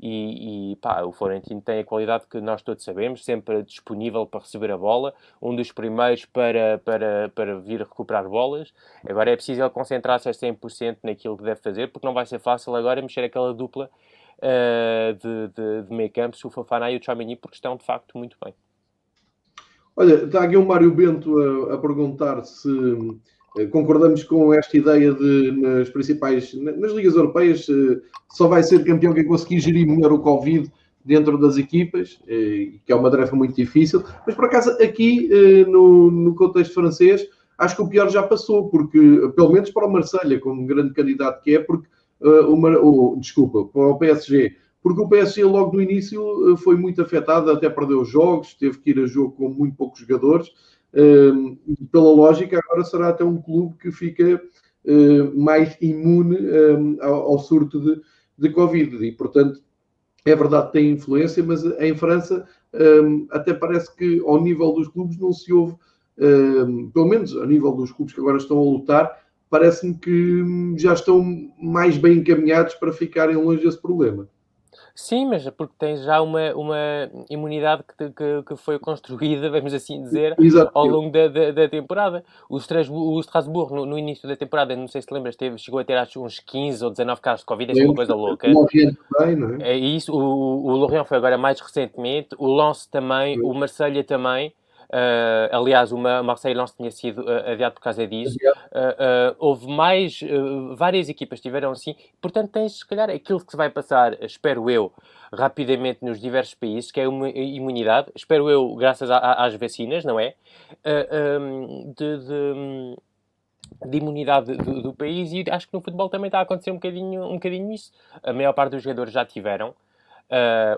E, e pá, o Florentino tem a qualidade que nós todos sabemos, sempre disponível para receber a bola, um dos primeiros para, para, para vir recuperar bolas. Agora é preciso ele concentrar-se a 100% naquilo que deve fazer, porque não vai ser fácil agora mexer aquela dupla uh, de, de, de meio campo, o Fofana e o Chamini, porque estão de facto muito bem. Olha, está aqui o Mário Bento a, a perguntar se eh, concordamos com esta ideia de nas principais, nas ligas europeias, só vai ser campeão quem conseguir gerir melhor o Covid dentro das equipas, eh, que é uma tarefa muito difícil, mas por acaso aqui eh, no, no contexto francês, acho que o pior já passou, porque, pelo menos para o Marselha, como grande candidato que é, porque o, o, desculpa, para o PSG, porque o PSG logo no início eh, foi muito afetado, até perdeu jogos, teve que ir a jogo com muito poucos jogadores. Ehm, pela lógica, agora será até um clube que fica eh, mais imune ehm, ao surto de, de Covid. E, portanto, é verdade tem influência, mas em França ehm, até parece que ao nível dos clubes não se ouve, pelo menos a nível dos clubes que agora estão a lutar, parece-me que hum, já estão mais bem encaminhados para ficarem longe desse problema. Sim, mas é porque tens já uma, uma imunidade que, que, que foi construída, vamos assim dizer, Exato. ao longo da, da, da temporada. O Strasbourg, no, no, início da temporada, não sei se te lembras, teve, chegou a ter acho, uns 15 ou 19 casos de Covid, é uma coisa louca. O Lorient também, não é? É isso, o, o Lorient foi agora mais recentemente, o Lens também, o Marselha também. Uh, aliás, o Marseille não tinha sido uh, adiado por causa disso. Uh, houve mais, várias equipas tiveram assim. Portanto, tens, se calhar, aquilo que se vai passar, espero eu, rapidamente nos diversos países, que é uma imunidade, espero eu, graças a, a, às vacinas, não é? Um, de, de, de, imunidade do, do, país e acho que no futebol também está a acontecer um bocadinho, um bocadinho isso. A maior parte dos jogadores já tiveram.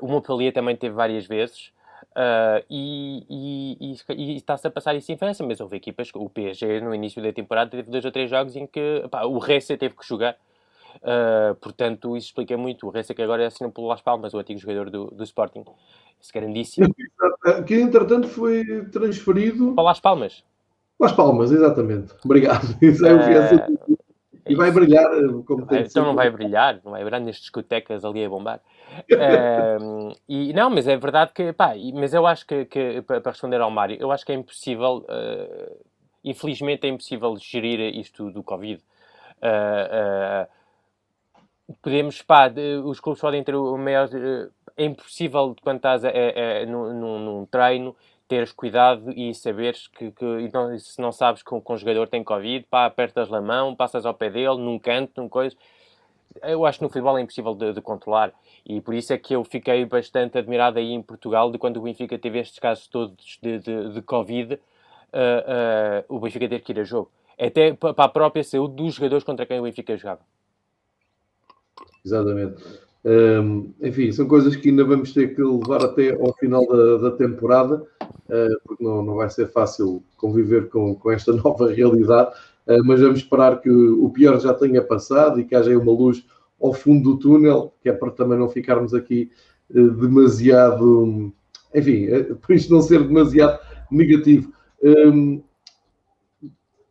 o Montpellier também teve várias vezes. Uh, e, está-se a passar isso em França, mas houve equipas, o PSG no início da temporada teve dois ou três jogos em que pá, o Ressa teve que jogar, uh, portanto isso explica muito. O Ressa que agora é assinado pelo Las Palmas, o antigo jogador do, do Sporting, esse grandíssimo. Que entretanto foi transferido para Las Palmas. Las Palmas, exatamente. Obrigado. Isso é uh, e vai brilhar como tem Então não vai brilhar, não vai brilhar nas discotecas ali a bombar. um, e não, mas é verdade que, pá, mas eu acho que, que para responder ao Mário, eu acho que é impossível, uh, infelizmente é impossível gerir isto do Covid. Uh, uh, podemos, pá, de, os clubes podem ter o maior. é impossível quando estás a, a, a, num, num treino teres cuidado e saberes que, que se não sabes que, que um jogador tem Covid, pá, apertas-lhe a mão, passas ao pé dele, num canto, num coisa. Eu acho que no futebol é impossível de, de, controlar e por isso é que eu fiquei bastante admirado aí em Portugal de quando o Benfica teve estes casos todos de, de, de Covid, uh, uh, o Benfica ter que ir a jogo. Até para a própria saúde dos jogadores contra quem o Benfica jogava. Exatamente. Um, enfim, são coisas que ainda vamos ter que levar até ao final da, da temporada, uh, porque não, não vai ser fácil conviver com, com esta nova realidade, uh, mas vamos esperar que o pior já tenha passado e que haja uma luz ao fundo do túnel, que é para também não ficarmos aqui uh, demasiado, enfim, por isto não ser demasiado negativo. Um,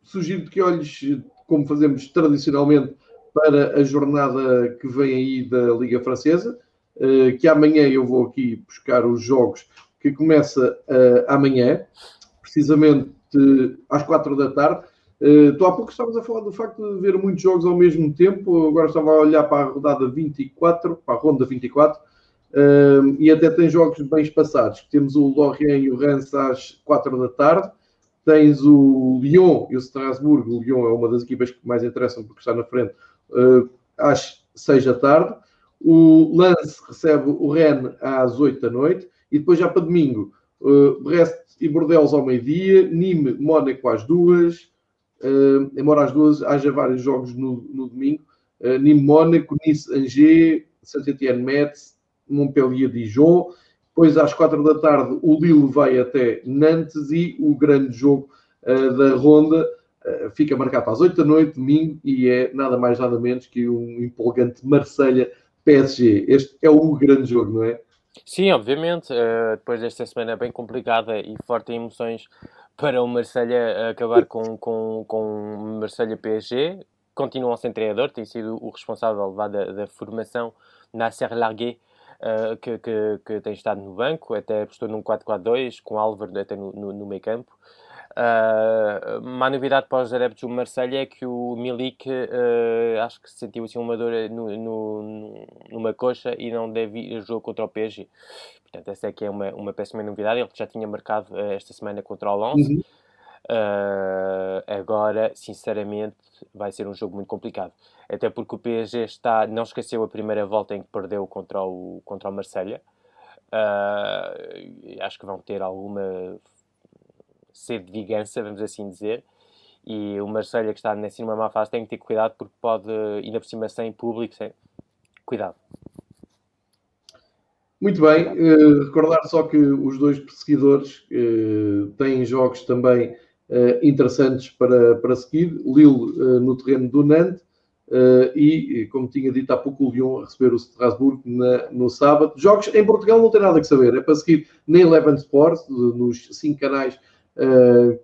sugiro que olhes, como fazemos tradicionalmente, para a jornada que vem aí da Liga Francesa, que amanhã eu vou aqui buscar os jogos que começa amanhã, precisamente às quatro da tarde. Uh, há pouco estavas a falar do facto de ver muitos jogos ao mesmo tempo, agora estava a olhar para a rodada 24, para a ronda 24, uh, e até tem jogos bem espaçados. Temos o Lorient e o Reims às 4 da tarde, tens o Lyon e o Strasbourg, o Lyon é uma das equipas que mais interessam porque está na frente, às 6 da tarde, o Lance recebe o Rennes às 8 da noite, e depois já para domingo, uh, Brest e Bordeaux ao meio-dia, Nîmes, Mónaco às duas, Uh, embora às duas haja vários jogos no, no domingo. Uh, Nîmes Mónaco, Nice Angers, Saint-Étienne Metz, Montpellier Dijon. Depois às quatro da tarde o Lille vai até Nantes e o grande jogo uh, da ronda fica marcado as oito da noite, domingo, e é nada mais nada menos que um empolgante Marselha PSG. Este é o grande jogo, não é? Sim, obviamente. Uh, depois desta semana bem complicada e forte em emoções para o Marselha acabar com, com, com Marselha PSG. Continua sem treinador, tem sido o responsável da, da formação Nasser Larguet, uh, que, que, que, tem estado no banco, até apostou num 4-4-2, com Álvaro até no, no, no meio campo. Uh, uma novidade para os adeptos do Marselha é que o Milik uh, acho que sentiu assim uma dor no, no, numa coxa e não deve ir a jogo contra o PSG. Portanto, essa é que é uma, uma péssima novidade. Ele já tinha marcado uh, esta semana contra o Lens. Uhum. Uh, agora, sinceramente, vai ser um jogo muito complicado. Até porque o PSG está, não esqueceu a primeira volta em que perdeu contra o, contra o Marselha. Acho que vão ter alguma sede de vingança, vamos assim dizer. E o Marselha, que está nessa numa má fase, tem que ter cuidado porque pode, ainda por cima, sem público, sem... cuidado. Muito bem, uh, recordar só que os dois perseguidores uh, têm jogos também uh, interessantes para, para seguir. Lille no terreno do Nantes e, como tinha dito há pouco, o Lyon a receber o Strasbourg na, no sábado. Jogos em Portugal não tem nada que saber, é para seguir na Eleven Sports, nos cinco canais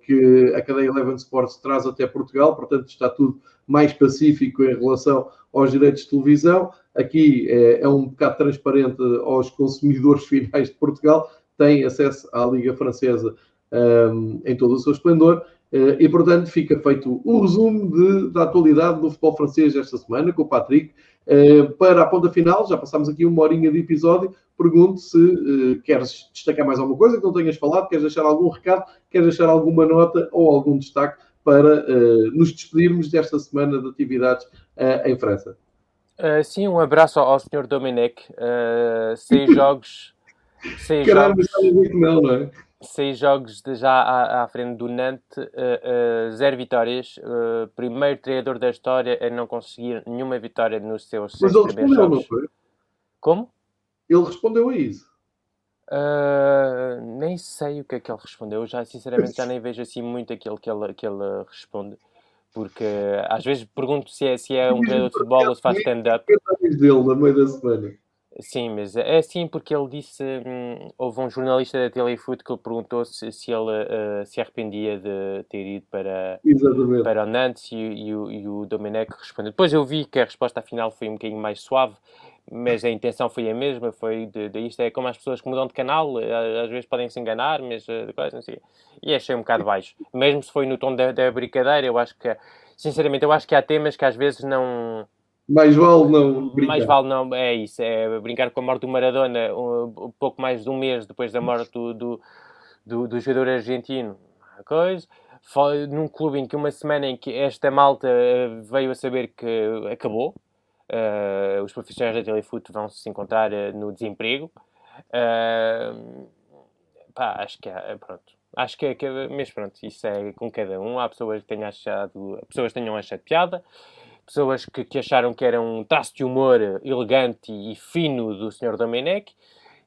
que a cadeia Eleven Sports traz até Portugal, portanto está tudo mais pacífico em relação aos direitos de televisão. Aqui é, é um bocado transparente aos consumidores finais de Portugal, têm acesso à Liga Francesa um, em todo o seu esplendor. Uh, e, portanto, fica feito o resumo de, da atualidade do futebol francês esta semana com o Patrick. Uh, para a ponta final, já passámos aqui uma horinha de episódio. Pergunto se uh, queres destacar mais alguma coisa que não tenhas falado, queres deixar algum recado, queres deixar alguma nota ou algum destaque para nos despedirmos desta semana de atividades em França. Uh, sim, um abraço ao, Sr. Dominic. Uh, seis jogos. Seis Caramba, jogos, não, não é? Seis jogos de já à, à frente do Nantes, uh, zero vitórias. primeiro treinador da história a não conseguir nenhuma vitória nos seus Mas ele respondeu, jogos. não foi? Como? Ele respondeu a isso. nem sei o que é que ele respondeu. Já, sinceramente, já nem vejo assim muito aquilo que ele, que ele responde porque às vezes pergunto se é, se é um treinador de futebol ou se faz stand-up. dele na meio da semana. Sim, mas é assim porque ele disse. Hum, houve um jornalista da Telefoot que lhe perguntou se, se ele uh, se arrependia de ter ido para, para o Nantes e, e, o, e o Domenech respondeu. Depois eu vi que a resposta afinal foi um bocadinho mais suave mas a intenção foi a mesma, foi de, de, isto é como as pessoas que mudam de canal, às vezes podem se enganar, mas eh, depois não sei. E achei um bocado baixo. Mesmo se foi no tom da, da brincadeira, eu acho que, sinceramente, eu acho que há temas que às vezes não. Mais vale não brincar. Mais vale não, é isso, é brincar com a morte do Maradona um, pouco mais de um mês depois da morte do, do, do, do jogador argentino. Coisa foi num clube em que uma semana em que esta malta eh, veio a saber que acabou, Uh, os profissionais da Telefoot vão se encontrar uh, no desemprego. Uh, pá, acho que é, pronto. Acho que é, mas pronto, isso é com cada um. Há pessoas que tenham achado, pessoas que tenham achado piada, pessoas que, que acharam que era um traço de humor elegante e fino do Sr. Domenech,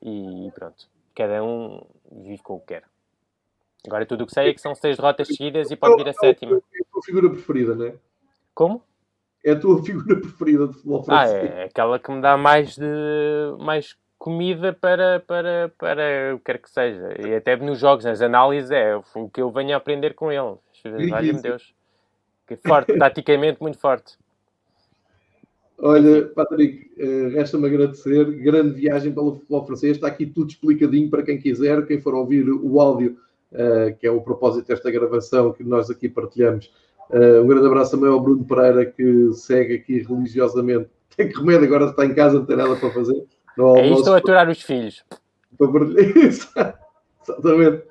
e pronto, cada um vive com o que quer. Agora tudo o que sei é que são seis derrotas seguidas e pode vir a sétima. É a tua figura preferida, não é? Como? é a tua figura preferida de futebol francês? Ah, é aquela que me dá mais de mais comida para, para, para o que quer que seja. E até nos jogos, nas análises, é o que eu venho a aprender com ele. Valha-me Deus. Que forte, taticamente muito forte. Olha, Patrick, uh, resta-me agradecer. Grande viagem pelo futebol francês. Está aqui tudo explicadinho para quem quiser. Quem for ouvir o áudio, uh, que é o propósito desta gravação que nós aqui partilhamos. Uh, um grande abraço também ao Bruno Pereira, que segue aqui religiosamente. Tem que remédio, agora está em casa, não tem nada para fazer. Não é isto a aturar os filhos. Exatamente.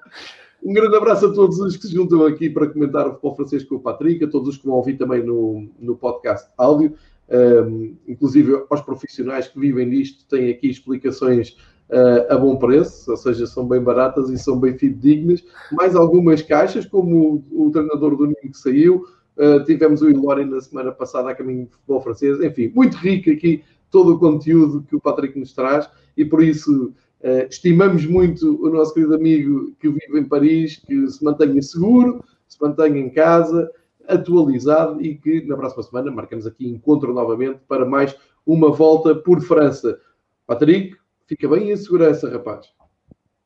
Um grande abraço a todos os que se juntam aqui para comentar o futebol francês com o Patrick, a todos os que vão ouvir também no, no podcast áudio, um, inclusive aos profissionais que vivem disto, têm aqui explicações uh, a bom preço, ou seja, são bem baratas e são bem fidedignas. Mais algumas caixas, como o, o treinador do Ninho que saiu, uh, tivemos o Ilori na semana passada a caminho de futebol francês, enfim, muito rico aqui todo o conteúdo que o Patrick nos traz e por isso Uh, estimamos muito o nosso querido amigo que vive em Paris, que se mantenha seguro, se mantenha em casa, atualizado e que na próxima semana marcamos aqui encontro novamente para mais uma volta por França. Patrick, fica bem em segurança, rapaz.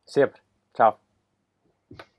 Sempre. Tchau.